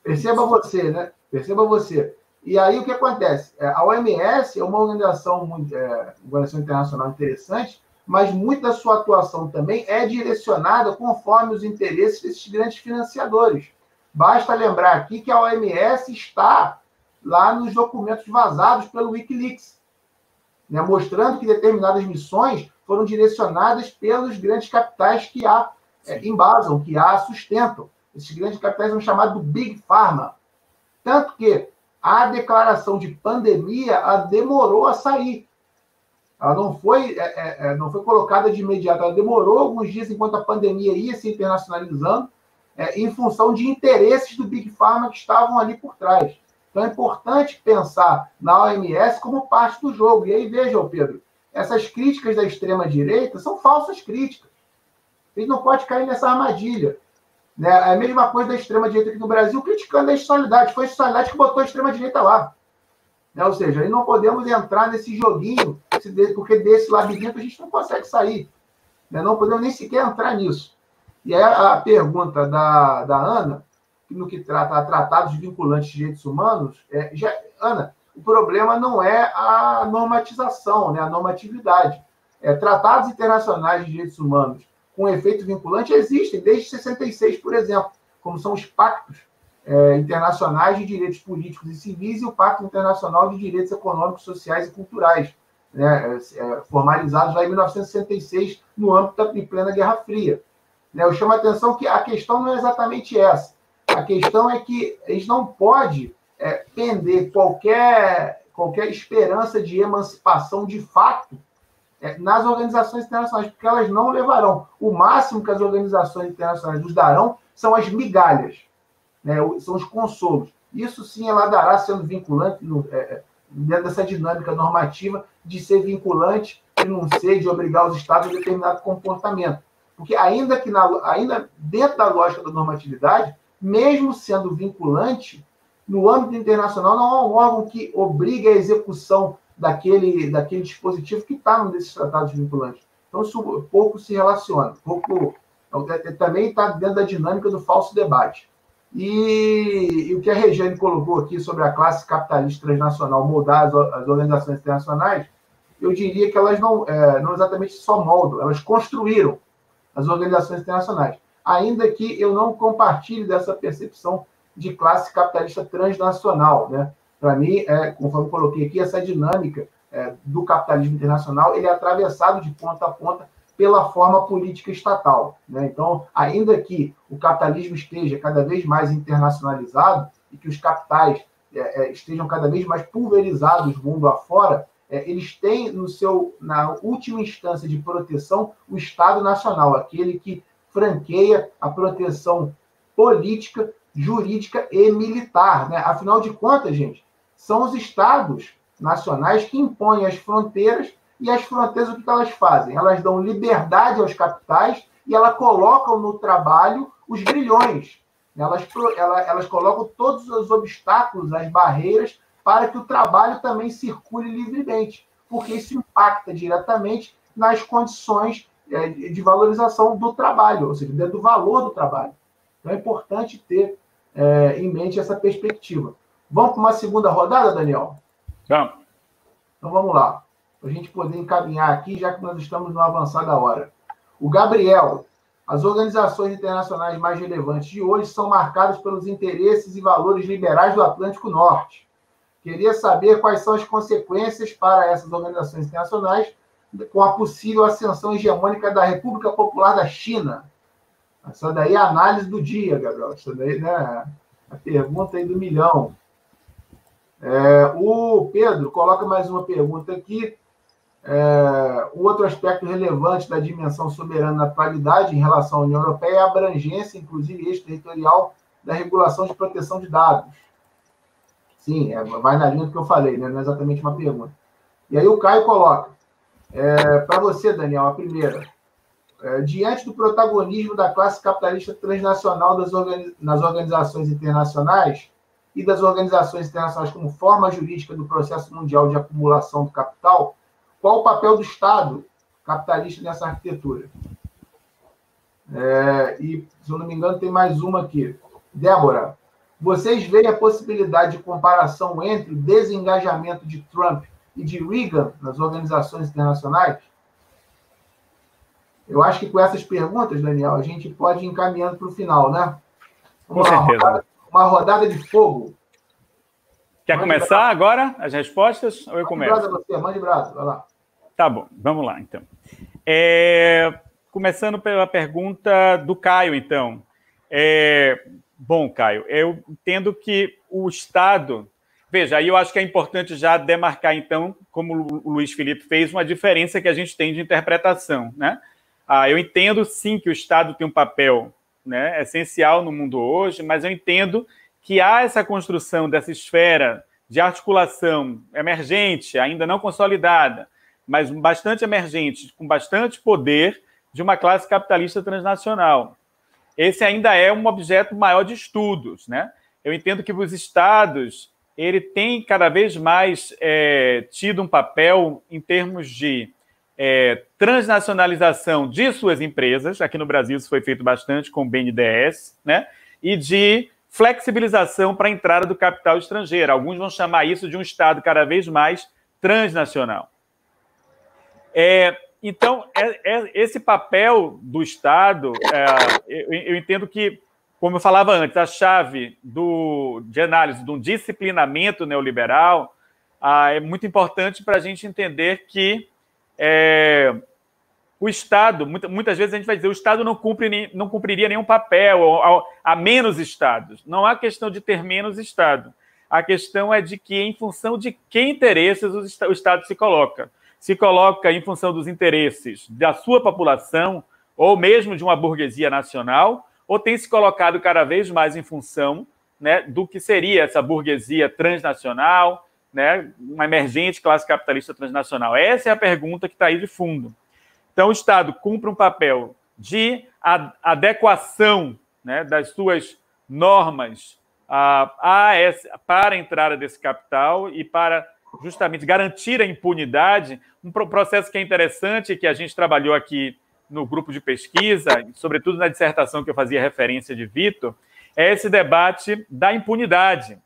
[SPEAKER 1] Perceba você, né? Perceba você. E aí o que acontece? É, a OMS é uma organização, é, organização internacional interessante, mas muita da sua atuação também é direcionada conforme os interesses desses grandes financiadores. Basta lembrar aqui que a OMS está lá nos documentos vazados pelo Wikileaks, né, mostrando que determinadas missões foram direcionadas pelos grandes capitais que a é, embasam, que a sustentam. Esses grandes capitais são chamados Big Pharma. Tanto que a declaração de pandemia demorou a sair. Ela não foi, é, é, é, não foi colocada de imediato, ela demorou alguns dias enquanto a pandemia ia se internacionalizando, é, em função de interesses do Big Pharma que estavam ali por trás. Então é importante pensar na OMS como parte do jogo. E aí, veja, Pedro, essas críticas da extrema-direita são falsas críticas. A gente não pode cair nessa armadilha. Né? É a mesma coisa da extrema-direita aqui no Brasil, criticando a institucionalidade. Foi a institucionalidade que botou a extrema-direita lá. Né? Ou seja, aí não podemos entrar nesse joguinho, porque desse labirinto a gente não consegue sair. Né? Não podemos nem sequer entrar nisso. E aí a pergunta da, da Ana, no que trata tratados vinculantes de direitos humanos, é, já, Ana, o problema não é a normatização, né, a normatividade. É, tratados internacionais de direitos humanos com efeito vinculante existem desde 66, por exemplo, como são os pactos é, internacionais de direitos políticos e civis e o Pacto Internacional de Direitos Econômicos, Sociais e Culturais, né, é, formalizados lá em 1966, no âmbito da plena Guerra Fria. Né, eu chamo a atenção que a questão não é exatamente essa. A questão é que a gente não pode é, pender qualquer, qualquer esperança de emancipação de fato é, nas organizações internacionais, porque elas não levarão. O máximo que as organizações internacionais nos darão são as migalhas, né, são os consolos. Isso sim ela dará sendo vinculante no, é, é, dentro dessa dinâmica normativa de ser vinculante e não ser de obrigar os estados a determinado comportamento. Porque ainda que na, ainda dentro da lógica da normatividade, mesmo sendo vinculante, no âmbito internacional não há um órgão que obrigue a execução daquele, daquele dispositivo que está num desses tratados vinculantes. Então, isso pouco se relaciona, pouco é, é, também está dentro da dinâmica do falso debate. E, e, o que a Regiane colocou aqui sobre a classe capitalista transnacional moldar as, as organizações internacionais, eu diria que elas não, é, não exatamente só moldam, elas construíram as organizações internacionais. Ainda que eu não compartilhe dessa percepção de classe capitalista transnacional, né? Para mim, é, conforme eu coloquei aqui, essa dinâmica é, do capitalismo internacional ele é atravessado de ponta a ponta pela forma política estatal. Né? Então, ainda que o capitalismo esteja cada vez mais internacionalizado e que os capitais é, é estejam cada vez mais pulverizados mundo afora, é, eles têm no seu, na última instância de proteção, o Estado Nacional, aquele que franqueia a proteção política, jurídica e militar. Né? Afinal de contas, gente, são os estados nacionais que impõem as fronteiras e as fronteiras o que elas fazem? Elas dão liberdade aos capitais e elas colocam no trabalho os grilhões. Elas, elas, elas colocam todos os obstáculos, as barreiras, para que o trabalho também circule livremente, porque isso impacta diretamente nas condições é, de valorização do trabalho, ou seja, do valor do trabalho. Então é importante ter é, em mente essa perspectiva. Vamos para uma segunda rodada, Daniel?
[SPEAKER 2] Vamos.
[SPEAKER 1] Então vamos lá. Para a gente poder encaminhar aqui, já que nós estamos numa avançada hora. O Gabriel, as organizações internacionais mais relevantes de hoje são marcadas pelos interesses e valores liberais do Atlântico Norte. Queria saber quais são as consequências para essas organizações internacionais com a possível ascensão hegemônica da República Popular da China. Essa daí é a análise do dia, Gabriel. Essa daí, né? A pergunta aí do milhão. É, o Pedro coloca mais uma pergunta aqui. É, outro aspecto relevante da dimensão soberana na atualidade em relação à União Europeia é a abrangência, inclusive extraterritorial, da regulação de proteção de dados. Sim, é, vai na linha do que eu falei, né? não é exatamente uma pergunta. E aí o Caio coloca, é, para você, Daniel, a primeira. É, diante do protagonismo da classe capitalista transnacional organiz... nas organizações internacionais, e das organizações internacionais como forma jurídica do processo mundial de acumulação do capital, qual o papel do Estado capitalista nessa arquitetura? É, e, se eu não me engano, tem mais uma aqui. Débora, vocês veem a possibilidade de comparação entre o desengajamento de Trump e de Reagan nas organizações internacionais? Eu acho que com essas perguntas, Daniel, a gente pode ir encaminhando para o final, né?
[SPEAKER 2] Uma, com certeza.
[SPEAKER 1] Rodada, uma rodada de fogo.
[SPEAKER 2] Quer mande começar agora as respostas ou eu começo?
[SPEAKER 1] Mande brasa você, mande brasa, vai lá.
[SPEAKER 2] Tá bom, vamos lá então. É, começando pela pergunta do Caio, então. É, bom, Caio, eu entendo que o Estado. Veja, aí eu acho que é importante já demarcar, então, como o Luiz Felipe fez, uma diferença que a gente tem de interpretação. Né? Ah, eu entendo sim que o Estado tem um papel né, essencial no mundo hoje, mas eu entendo que há essa construção dessa esfera de articulação emergente, ainda não consolidada, mas bastante emergente, com bastante poder, de uma classe capitalista transnacional. Esse ainda é um objeto maior de estudos, né? Eu entendo que os estados ele tem cada vez mais é, tido um papel em termos de é, transnacionalização de suas empresas. Aqui no Brasil isso foi feito bastante com o BNDES, né? E de flexibilização para a entrada do capital estrangeiro. Alguns vão chamar isso de um Estado cada vez mais transnacional. É, então, é, é, esse papel do Estado, é, eu, eu, entendo que, como eu falava antes, a chave do, de análise de um disciplinamento neoliberal ah, é muito importante para a gente entender que é, o Estado, muitas vezes a gente vai dizer, o Estado não, cumpre, não cumpriria nenhum papel, há menos Estados. Não há questão de ter menos Estado. A questão é de que, em função de que interesses o Estado se coloca se coloca em função dos interesses da sua população, ou mesmo de uma burguesia nacional, ou tem se colocado cada vez mais em função né, do que seria essa burguesia transnacional, né, uma emergente classe capitalista transnacional? Essa é a pergunta que está aí de fundo. Então, o Estado cumpre um papel de adequação né, das suas normas a, a para a entrada desse capital e para justamente garantir a impunidade, um processo que é interessante, que a gente trabalhou aqui no grupo de pesquisa, sobretudo na dissertação que eu fazia referência de Vitor, é esse debate da impunidade.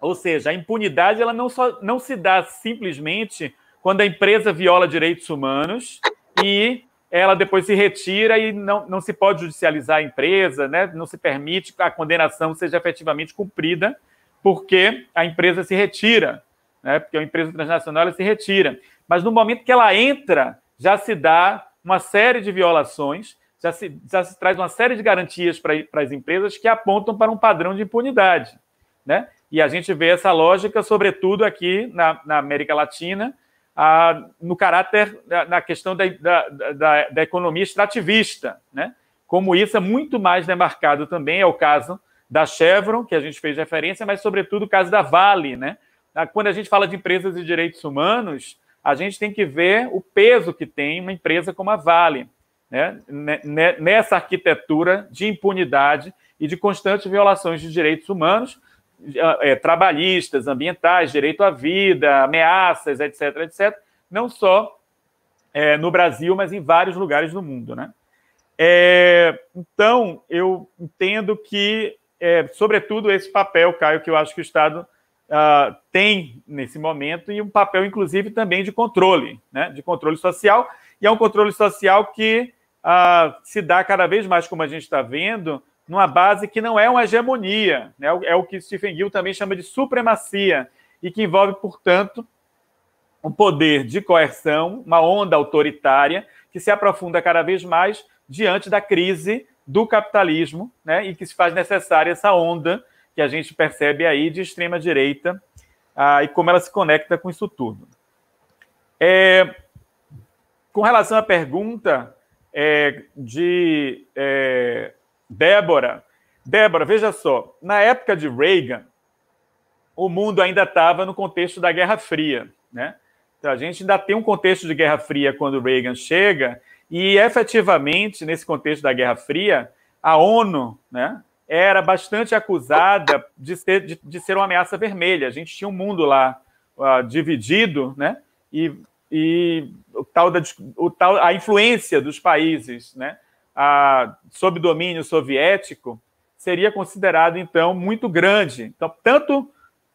[SPEAKER 2] Ou seja, a impunidade ela não, só, não se dá simplesmente quando a empresa viola direitos humanos e ela depois se retira e não, não se pode judicializar a empresa, né? não se permite que a condenação seja efetivamente cumprida, porque a empresa se retira né? porque uma empresa transnacional ela se retira. Mas no momento que ela entra, já se dá uma série de violações, já se, já se traz uma série de garantias para, para as empresas que apontam para um padrão de impunidade. Né? E a gente vê essa lógica, sobretudo aqui na, na América Latina, no caráter, na questão da, da, da, economia extrativista. Né? Como isso é muito mais demarcado também, é o caso da Chevron, que a gente fez referência, mas, sobretudo, o caso da Vale, né? Ah, quando a gente fala de empresas de direitos humanos, a gente tem que ver o peso que tem uma empresa como a Vale, né? nessa arquitetura de impunidade e de constantes violações de direitos humanos, é, trabalhistas, ambientais, direito à vida, ameaças, etc., etc., não só é, no Brasil, mas em vários lugares do mundo. Né? É, então, eu entendo que, é, sobretudo, esse papel, Caio, que eu acho que o Estado uh, tem nesse momento e um papel, inclusive, também de controle, né? de controle social. E é um controle social que uh, se dá cada vez mais, como a gente está vendo, numa base que não é uma hegemonia, né? é o que Stephen Gill também chama de supremacia, e que envolve, portanto, um poder de coerção, uma onda autoritária que se aprofunda cada vez mais diante da crise do capitalismo, né? e que se faz necessária essa onda que a gente percebe aí de extrema-direita ah, e como ela se conecta com isso tudo. É, com relação à pergunta é, de é, Débora, Débora, veja só, na época de Reagan, o mundo ainda estava no contexto da Guerra Fria, né? Então, a gente ainda tem um contexto de Guerra Fria quando Reagan chega, e efetivamente, nesse contexto da Guerra Fria, a ONU, né, era bastante acusada de ser, de, de ser uma ameaça vermelha. A gente tinha um mundo lá uh, dividido, né? E, e o tal da, o tal, a influência dos países, né? A, sob domínio soviético seria considerado então muito grande. Então, tanto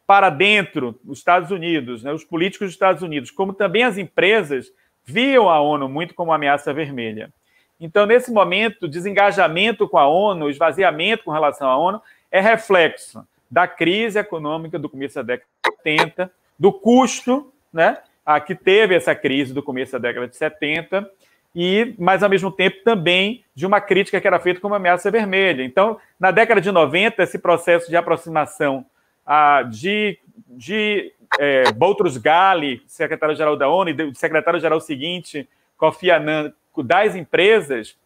[SPEAKER 2] para dentro dos Estados Unidos, né, os políticos dos Estados Unidos, como também as empresas viam a ONU muito como uma ameaça vermelha. Então, nesse momento, desengajamento com a ONU, esvaziamento com relação à ONU, é reflexo da crise econômica do começo da década de 70, do custo né, a que teve essa crise do começo da década de 70, e, mas ao mesmo tempo também de uma crítica que era feita como ameaça vermelha. Então, na década de 90, esse processo de aproximação ah, de, de é, Boutros Ghali, secretário-geral da ONU, e secretário-geral seguinte, Kofi Annan, das empresas,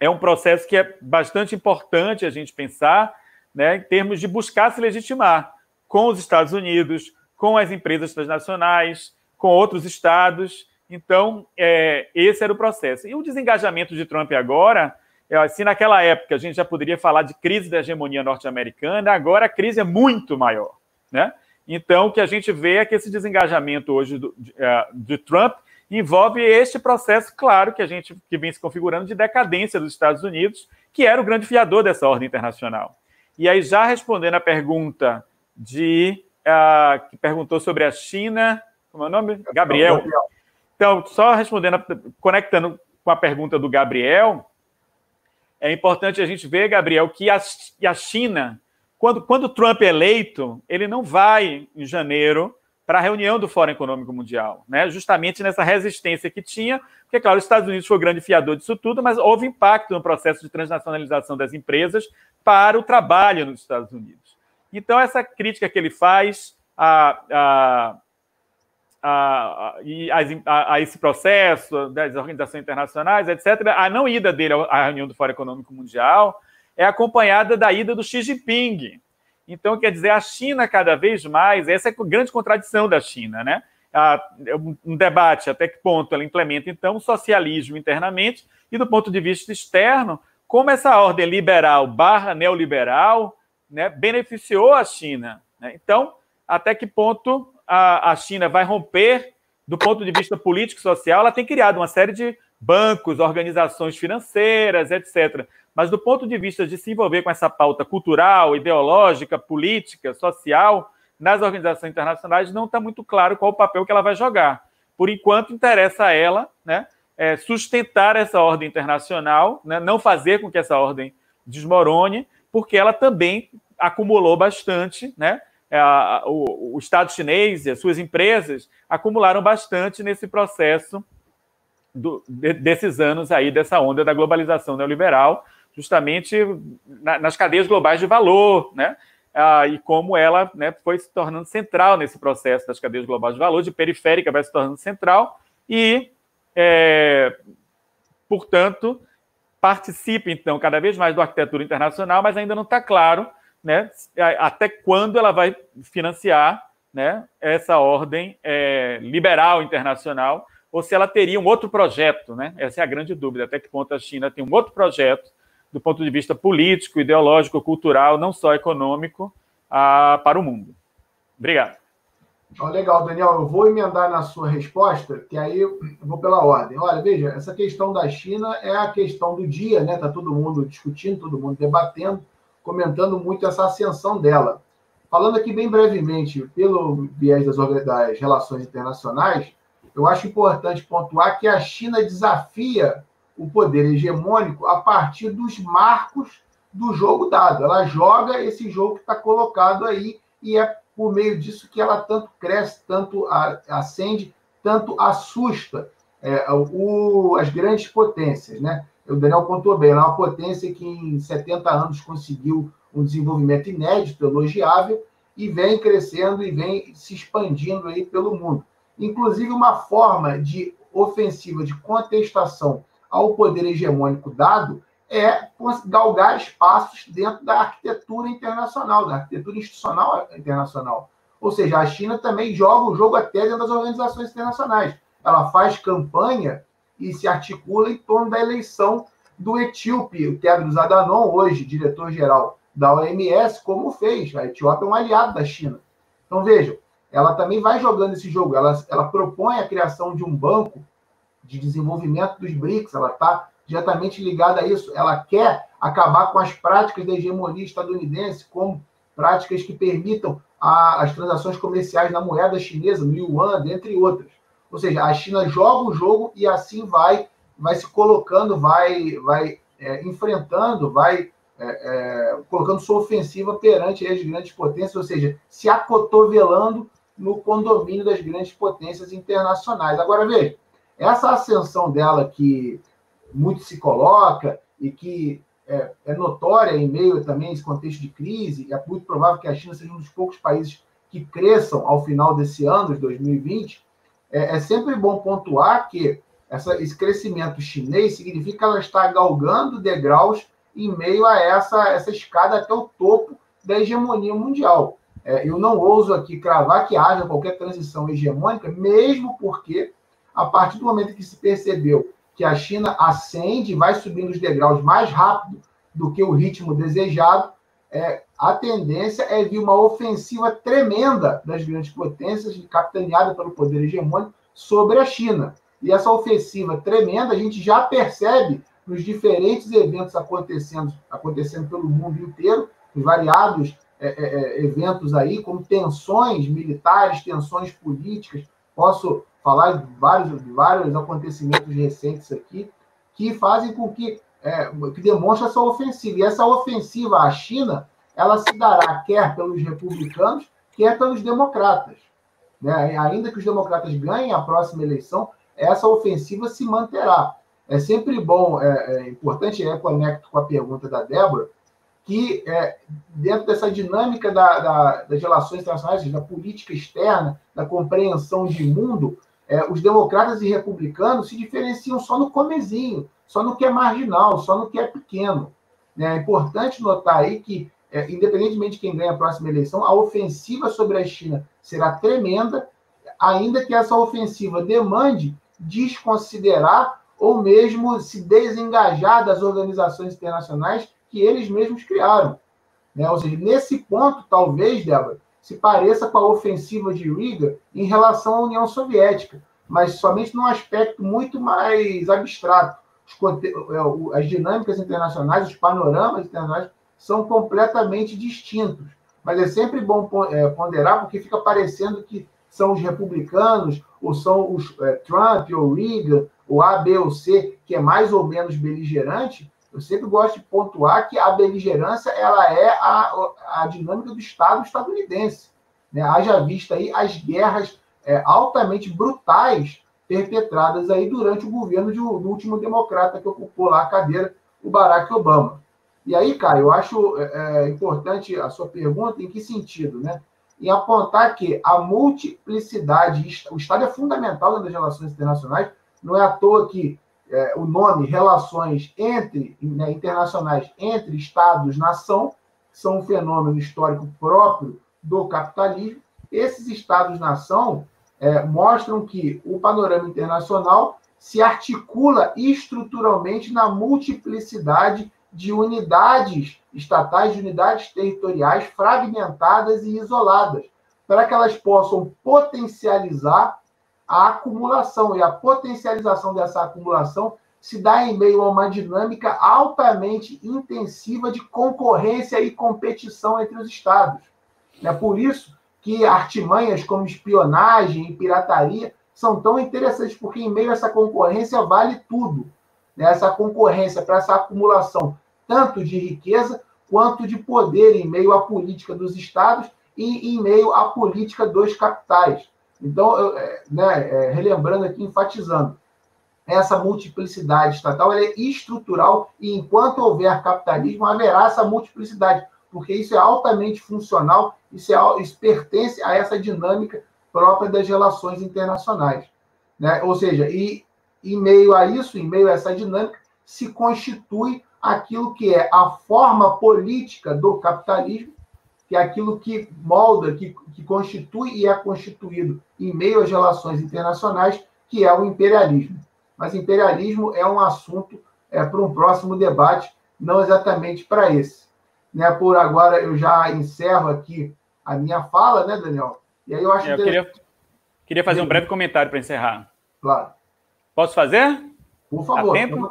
[SPEAKER 2] é um processo que é bastante importante a gente pensar, né, em termos de buscar se legitimar com os Estados Unidos, com as empresas transnacionais, com outros estados. Então, é, esse era o processo. E o desengajamento de Trump agora, é, se naquela época a gente já poderia falar de crise da hegemonia norte-americana, agora a crise é muito maior. Né? Então, o que a gente vê é que esse desengajamento hoje do, de, é, de Trump envolve este processo, claro, que a gente que vem se configurando de decadência dos Estados Unidos, que era o grande fiador dessa ordem internacional. E aí, já respondendo a pergunta de uh, que perguntou sobre a China, como é o nome? Gabriel. Então, só respondendo, conectando com a pergunta do Gabriel, é importante a gente ver, Gabriel, que a, a China, quando, quando Trump é eleito, ele não vai em janeiro para a reunião do Fórum Econômico Mundial, né? justamente nessa resistência que tinha, porque, claro, os Estados Unidos foi o grande fiador disso tudo, mas houve impacto no processo de transnacionalização das empresas para o trabalho nos Estados Unidos. Então, essa crítica que ele faz a, a, a, a, a esse processo das organizações internacionais, etc., a não ida dele à reunião do Fórum Econômico Mundial é acompanhada da ida do Xi Jinping, então, quer dizer, a China cada vez mais, essa é a grande contradição da China, né? Um debate até que ponto ela implementa, então, o socialismo internamente, e do ponto de vista externo, como essa ordem liberal barra neoliberal né, beneficiou a China. Né? Então, até que ponto a, a China vai romper, do ponto de vista político-social, ela tem criado uma série de bancos, organizações financeiras, etc. Mas do ponto de vista de se envolver com essa pauta cultural, ideológica, política, social, nas organizações internacionais, não está muito claro qual o papel que ela vai jogar. Por enquanto, interessa a ela né, é, sustentar essa ordem internacional, né, não fazer com que essa ordem desmorone, porque ela também acumulou bastante, né? É, o, o Estado chinês e as suas empresas acumularam bastante nesse processo do, de, desses anos aí, dessa onda da globalização neoliberal, justamente na, nas cadeias globais de valor, né? Ah, e como ela né, foi se tornando central nesse processo das cadeias globais de valor, de periférica vai se tornando central, e, é, portanto, participa, então, cada vez mais da arquitetura internacional, mas ainda não está claro né, até quando ela vai financiar né, essa ordem é, liberal internacional, ou se ela teria um outro projeto. Né? Essa é a grande dúvida, até que ponto a China tem um outro projeto do ponto de vista político, ideológico, cultural, não só econômico, a, para o mundo. Obrigado.
[SPEAKER 1] Legal, Daniel. Eu vou emendar na sua resposta, que aí eu vou pela ordem. Olha, veja, essa questão da China é a questão do dia, né? Está todo mundo discutindo, todo mundo debatendo, comentando muito essa ascensão dela. Falando aqui bem brevemente, pelo viés das, das relações internacionais, eu acho importante pontuar que a China desafia o poder hegemônico a partir dos marcos do jogo dado. Ela joga esse jogo que está colocado aí e é por meio disso que ela tanto cresce, tanto acende, tanto assusta é, o, as grandes potências. Né? O Daniel pontuou bem, ela é uma potência que em 70 anos conseguiu um desenvolvimento inédito, elogiável, e vem crescendo e vem se expandindo aí pelo mundo. Inclusive, uma forma de ofensiva de contestação ao poder hegemônico dado é galgar espaços dentro da arquitetura internacional, da arquitetura institucional internacional. Ou seja, a China também joga o jogo até dentro das organizações internacionais. Ela faz campanha e se articula em torno da eleição do etíope, o Tedros Adhanom, hoje diretor-geral da OMS, como fez. A Etiópia é um aliado da China. Então, vejam, ela também vai jogando esse jogo. Ela, ela propõe a criação de um banco de desenvolvimento dos BRICS, ela está diretamente ligada a isso. Ela quer acabar com as práticas da hegemonia estadunidense, como práticas que permitam a, as transações comerciais na moeda chinesa, no yuan, dentre outras. Ou seja, a China joga o jogo e assim vai, vai se colocando, vai, vai é, enfrentando, vai é, é, colocando sua ofensiva perante as grandes potências, ou seja, se acotovelando no condomínio das grandes potências internacionais. Agora, veja, essa ascensão dela que muito se coloca e que é, é, notória em meio também a esse contexto de crise, é muito provável que a China seja um dos poucos países que cresçam ao final desse ano, de 2020, é, é sempre bom pontuar que essa, esse crescimento chinês significa que ela está galgando degraus em meio a essa, essa escada até o topo da hegemonia mundial. É, eu não ouso aqui cravar que haja qualquer transição hegemônica, mesmo porque, a partir do momento que se percebeu que a China ascende, vai subindo os degraus mais rápido do que o ritmo desejado, é, a tendência é vir uma ofensiva tremenda das grandes potências, capitaneada pelo poder hegemônico, sobre a China. E essa ofensiva tremenda a gente já percebe nos diferentes eventos acontecendo, acontecendo pelo mundo inteiro, em variados é, é, é, eventos aí, como tensões militares, tensões políticas. Posso falar de vários, de vários acontecimentos recentes aqui, que fazem com que, é, que demonstra essa ofensiva. E essa ofensiva à China, ela se dará quer pelos republicanos, quer pelos democratas. Né? Ainda que os democratas ganhem a próxima eleição, essa ofensiva se manterá. É sempre bom, é, é importante, é conecto com a pergunta da Débora, que é, dentro dessa dinâmica da, da, das relações internacionais, da política externa, da compreensão de mundo, é, os democratas e republicanos se diferenciam só no comezinho, só no que é marginal, só no que é pequeno. É importante notar aí que, é, independentemente de quem ganha a próxima eleição, a ofensiva sobre a China será tremenda, ainda que essa ofensiva demande desconsiderar ou mesmo se desengajar das organizações internacionais que eles mesmos criaram. Né? Ou seja, nesse ponto, talvez, Débora, se pareça com a ofensiva de Riga em relação à União Soviética, mas somente num aspecto muito mais abstrato. É, as dinâmicas internacionais, os panoramas internacionais são completamente distintos. Mas é sempre bom é, ponderar, porque fica parecendo que são os republicanos, ou são os é, Trump ou Reagan, o A, B ou C, que é mais ou menos beligerante, eu sempre gosto de pontuar que a beligerância ela é a, a dinâmica do Estado estadunidense. Né? Haja vista aí as guerras é, altamente brutais perpetradas aí durante o governo de, do último democrata que ocupou lá a cadeira, o Barack Obama. E aí, cara, eu acho é, é importante a sua pergunta em que sentido, né? Em apontar que a multiplicidade, o Estado é fundamental nas relações internacionais, não é à toa que é, o nome relações entre né, internacionais entre estados-nação são um fenômeno histórico próprio do capitalismo. Esses estados-nação é, mostram que o panorama internacional se articula estruturalmente na multiplicidade de unidades estatais, de unidades territoriais fragmentadas e isoladas, para que elas possam potencializar a acumulação e a potencialização dessa acumulação se dá em meio a uma dinâmica altamente intensiva de concorrência e competição entre os estados. É por isso que artimanhas como espionagem e pirataria são tão interessantes, porque em meio a essa concorrência vale tudo. Né? Essa concorrência para essa acumulação, tanto de riqueza quanto de poder, em meio à política dos estados e em meio à política dos capitais. Então, é, né, é, relembrando aqui, enfatizando, essa multiplicidade estatal é estrutural e enquanto houver capitalismo, haverá essa multiplicidade, porque isso é altamente funcional, isso, é, isso pertence a essa dinâmica própria das relações internacionais. Né? Ou seja, e em meio a isso, em meio a essa dinâmica, se constitui aquilo que é a forma política do capitalismo, que é aquilo que molda, que, que constitui e é constituído em meio às relações internacionais, que é o imperialismo. Mas imperialismo é um assunto é, para um próximo debate, não exatamente para esse. Né, por agora, eu já encerro aqui a minha fala, né, Daniel?
[SPEAKER 2] E aí eu acho é, eu que... queria, queria fazer um breve comentário para encerrar.
[SPEAKER 1] Claro.
[SPEAKER 2] Posso fazer?
[SPEAKER 1] Por favor.
[SPEAKER 2] tempo?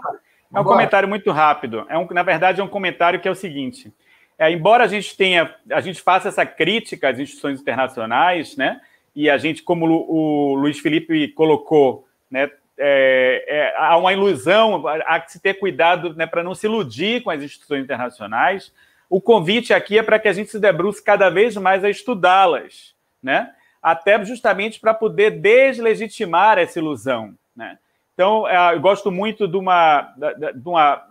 [SPEAKER 2] É um comentário muito rápido. É um, na verdade, é um comentário que é o seguinte: é, embora a gente tenha, a gente faça essa crítica às instituições internacionais, né? E a gente, como o, Luiz Felipe colocou, né? É, é, há uma ilusão, há que se ter cuidado né, para não se iludir com as instituições internacionais. O convite aqui é para que a gente se debruce cada vez mais a estudá-las, né? Até justamente para poder deslegitimar essa ilusão, né? Então, é, eu gosto muito de uma, de uma,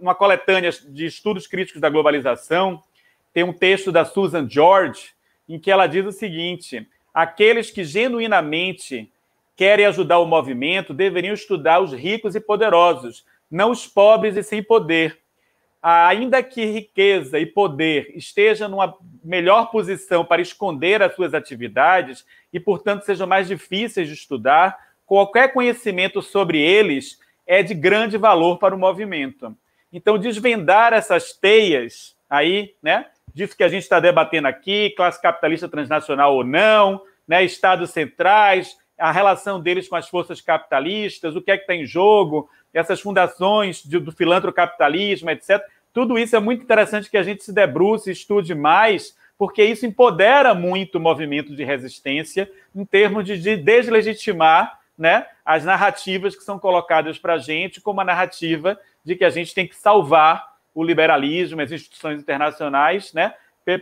[SPEAKER 2] uma coletânea de estudos críticos da globalização. Tem um texto da Susan George, em que ela diz o seguinte: aqueles que genuinamente querem ajudar o movimento deveriam estudar os ricos e poderosos, não os pobres e sem poder. Ainda que riqueza e poder estejam numa melhor posição para esconder as suas atividades e, portanto, sejam mais difíceis de estudar, qualquer conhecimento sobre eles é de grande valor para o movimento. Então, desvendar essas teias aí, né? Disso que a gente está debatendo aqui, classe capitalista transnacional ou não, né? Estados centrais, a relação deles com as forças capitalistas, o que é que está em jogo, essas fundações de, do filantrocapitalismo, etc. Tudo isso é muito interessante que a gente se debruce, estude mais, porque isso empodera muito o movimento de resistência em termos de, de deslegitimar né, as narrativas que são colocadas para a gente como a narrativa de que a gente tem que salvar o liberalismo, as instituições internacionais, né,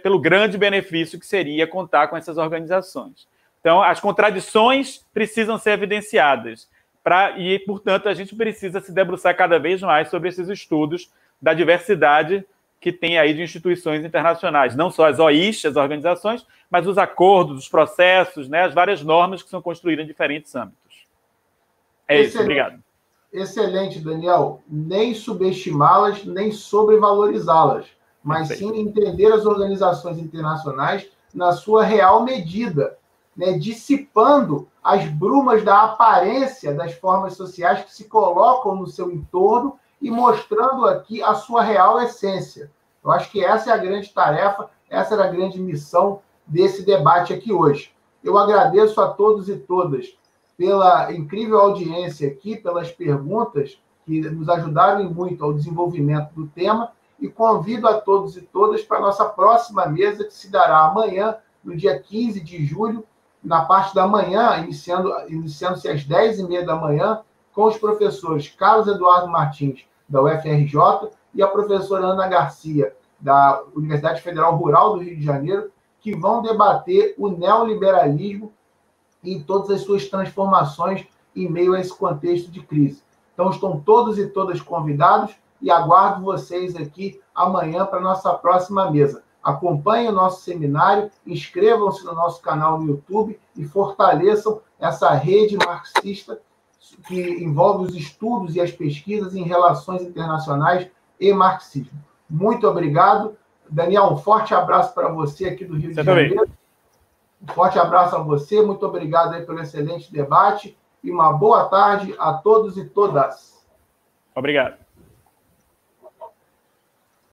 [SPEAKER 2] pelo grande benefício que seria contar com essas organizações. Então, as contradições precisam ser evidenciadas. Pra, e, portanto, a gente precisa se debruçar cada vez mais sobre esses estudos da diversidade que tem aí de instituições internacionais, não só as OIs, as organizações, mas os acordos, os processos, né, as várias normas que são construídas em diferentes âmbitos. É isso, obrigado.
[SPEAKER 1] Excelente, Daniel. Nem subestimá-las, nem sobrevalorizá-las, mas sim entender as organizações internacionais na sua real medida, né? dissipando as brumas da aparência das formas sociais que se colocam no seu entorno e mostrando aqui a sua real essência. Eu acho que essa é a grande tarefa, essa era a grande missão desse debate aqui hoje. Eu agradeço a todos e todas pela incrível audiência aqui, pelas perguntas que nos ajudaram muito ao desenvolvimento do tema e convido a todos e todas para a nossa próxima mesa, que se dará amanhã, no dia 15 de julho, na parte da manhã, iniciando, iniciando-se às 10h30 da manhã, com os professores Carlos Eduardo Martins, da UFRJ, e a professora Ana Garcia, da Universidade Federal Rural do Rio de Janeiro, que vão debater o neoliberalismo em todas as suas transformações em meio a esse contexto de crise. Então, estão todos e todas convidados e aguardo vocês aqui amanhã para a nossa próxima mesa. Acompanhem o nosso seminário, inscrevam-se no nosso canal no YouTube e fortaleçam essa rede marxista que envolve os estudos e as pesquisas em relações internacionais e marxismo. Muito obrigado. Daniel, um forte abraço para você aqui do Rio você de Janeiro. Também. Um forte abraço a você, muito obrigado aí pelo excelente debate e uma boa tarde a todos e todas.
[SPEAKER 2] Obrigado.